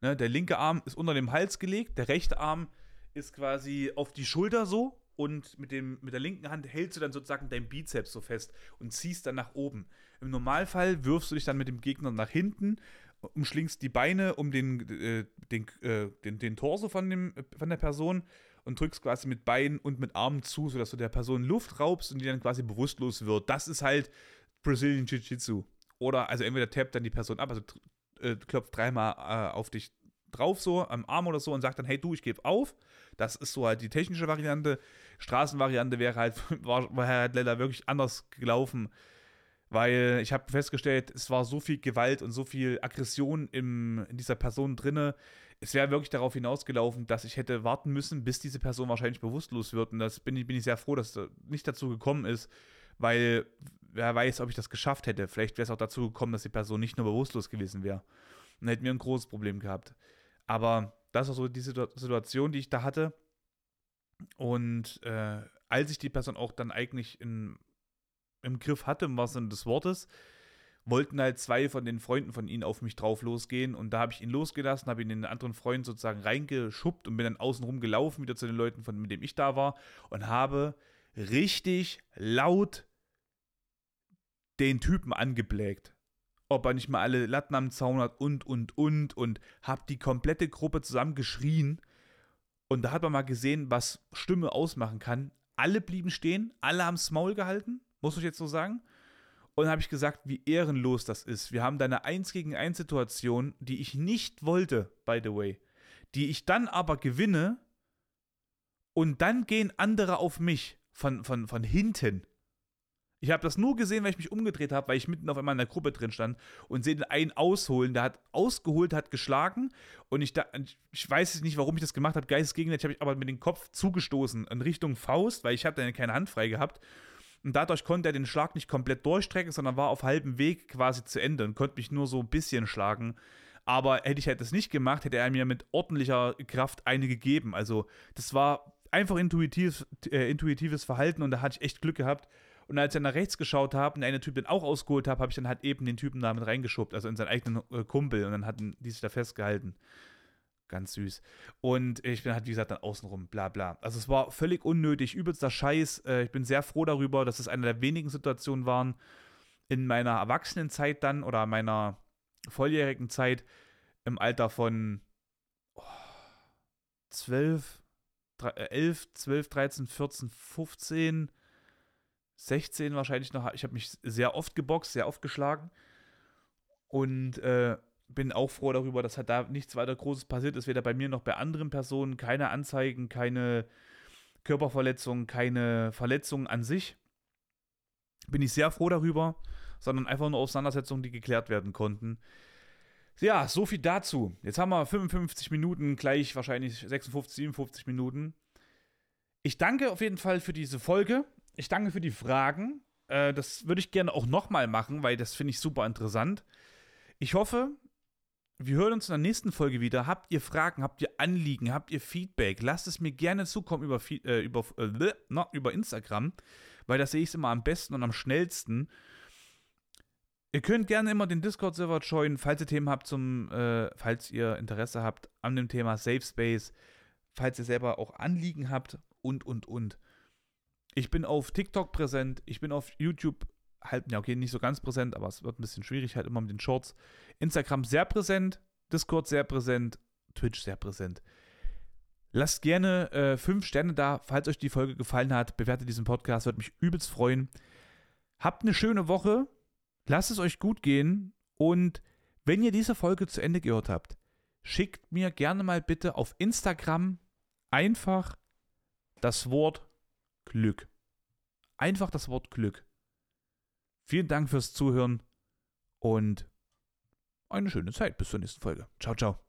Speaker 1: Ne? Der linke Arm ist unter dem Hals gelegt, der rechte Arm ist quasi auf die Schulter so und mit, dem, mit der linken Hand hältst du dann sozusagen dein Bizeps so fest und ziehst dann nach oben. Im Normalfall wirfst du dich dann mit dem Gegner nach hinten umschlingst die Beine um den, äh, den, äh, den, den Torso von, dem, von der Person und drückst quasi mit Beinen und mit Armen zu, sodass du der Person Luft raubst und die dann quasi bewusstlos wird. Das ist halt Brazilian Jiu-Jitsu. Oder also entweder tappt dann die Person ab, also äh, klopft dreimal äh, auf dich drauf so, am Arm oder so und sagt dann, hey du, ich gebe auf. Das ist so halt die technische Variante. Straßenvariante wäre halt, <laughs> war, war halt leider wirklich anders gelaufen weil ich habe festgestellt, es war so viel Gewalt und so viel Aggression im, in dieser Person drinne. Es wäre wirklich darauf hinausgelaufen, dass ich hätte warten müssen, bis diese Person wahrscheinlich bewusstlos wird. Und das bin ich, bin ich sehr froh, dass es nicht dazu gekommen ist, weil wer weiß, ob ich das geschafft hätte. Vielleicht wäre es auch dazu gekommen, dass die Person nicht nur bewusstlos gewesen wäre. Dann hätten wir ein großes Problem gehabt. Aber das war so die Situation, die ich da hatte. Und äh, als ich die Person auch dann eigentlich in im Griff hatte, im wahrsten Sinne des Wortes, wollten halt zwei von den Freunden von ihnen auf mich drauf losgehen und da habe ich ihn losgelassen, habe ihn in den anderen Freund sozusagen reingeschubbt und bin dann außenrum gelaufen, wieder zu den Leuten, von, mit denen ich da war und habe richtig laut den Typen angeblägt. Ob er nicht mal alle Latten am Zaun hat und, und, und und habe die komplette Gruppe zusammen geschrien und da hat man mal gesehen, was Stimme ausmachen kann. Alle blieben stehen, alle haben das Maul gehalten muss ich jetzt so sagen. Und habe ich gesagt, wie ehrenlos das ist. Wir haben da eine 1 gegen 1 Situation, die ich nicht wollte, by the way. Die ich dann aber gewinne und dann gehen andere auf mich von, von, von hinten. Ich habe das nur gesehen, weil ich mich umgedreht habe, weil ich mitten auf einmal in der Gruppe drin stand und sehe den einen ausholen, der hat ausgeholt, hat geschlagen und ich, da, ich weiß nicht, warum ich das gemacht habe, geistesgegenwärtig habe ich aber mit dem Kopf zugestoßen in Richtung Faust, weil ich dann keine Hand frei gehabt und dadurch konnte er den Schlag nicht komplett durchstrecken, sondern war auf halbem Weg quasi zu Ende und konnte mich nur so ein bisschen schlagen. Aber hätte ich halt das nicht gemacht, hätte er mir mit ordentlicher Kraft eine gegeben. Also das war einfach intuitiv, äh, intuitives Verhalten und da hatte ich echt Glück gehabt. Und als ich dann nach rechts geschaut habe und der eine Typ den auch ausgeholt habe, habe ich dann halt eben den Typen damit reingeschobt, also in seinen eigenen äh, Kumpel. Und dann hatten die sich da festgehalten. Ganz süß. Und ich bin halt, wie gesagt, dann außenrum, bla bla. Also es war völlig unnötig, übelster Scheiß. Äh, ich bin sehr froh darüber, dass es eine der wenigen Situationen waren in meiner Erwachsenenzeit dann oder meiner volljährigen Zeit im Alter von oh, 12, 11, 12, 13, 14, 15, 16 wahrscheinlich noch. Ich habe mich sehr oft geboxt, sehr oft geschlagen. Und äh, bin auch froh darüber, dass halt da nichts weiter Großes passiert ist, weder bei mir noch bei anderen Personen. Keine Anzeigen, keine Körperverletzungen, keine Verletzungen an sich. Bin ich sehr froh darüber, sondern einfach nur Auseinandersetzungen, die geklärt werden konnten. Ja, so viel dazu. Jetzt haben wir 55 Minuten, gleich wahrscheinlich 56, 57 Minuten. Ich danke auf jeden Fall für diese Folge. Ich danke für die Fragen. Äh, das würde ich gerne auch nochmal machen, weil das finde ich super interessant. Ich hoffe, wir hören uns in der nächsten Folge wieder. Habt ihr Fragen, habt ihr Anliegen, habt ihr Feedback? Lasst es mir gerne zukommen über, äh, über, äh, über Instagram, weil da sehe ich es immer am besten und am schnellsten. Ihr könnt gerne immer den Discord-Server joinen, falls ihr Themen habt zum, äh, falls ihr Interesse habt an dem Thema Safe Space, falls ihr selber auch Anliegen habt und, und, und. Ich bin auf TikTok präsent, ich bin auf YouTube halt, ja, okay, nicht so ganz präsent, aber es wird ein bisschen schwierig, halt immer mit den Shorts. Instagram sehr präsent, Discord sehr präsent, Twitch sehr präsent. Lasst gerne äh, fünf Sterne da, falls euch die Folge gefallen hat. Bewertet diesen Podcast, würde mich übelst freuen. Habt eine schöne Woche. Lasst es euch gut gehen und wenn ihr diese Folge zu Ende gehört habt, schickt mir gerne mal bitte auf Instagram einfach das Wort Glück. Einfach das Wort Glück. Vielen Dank fürs Zuhören und eine schöne Zeit bis zur nächsten Folge. Ciao, ciao.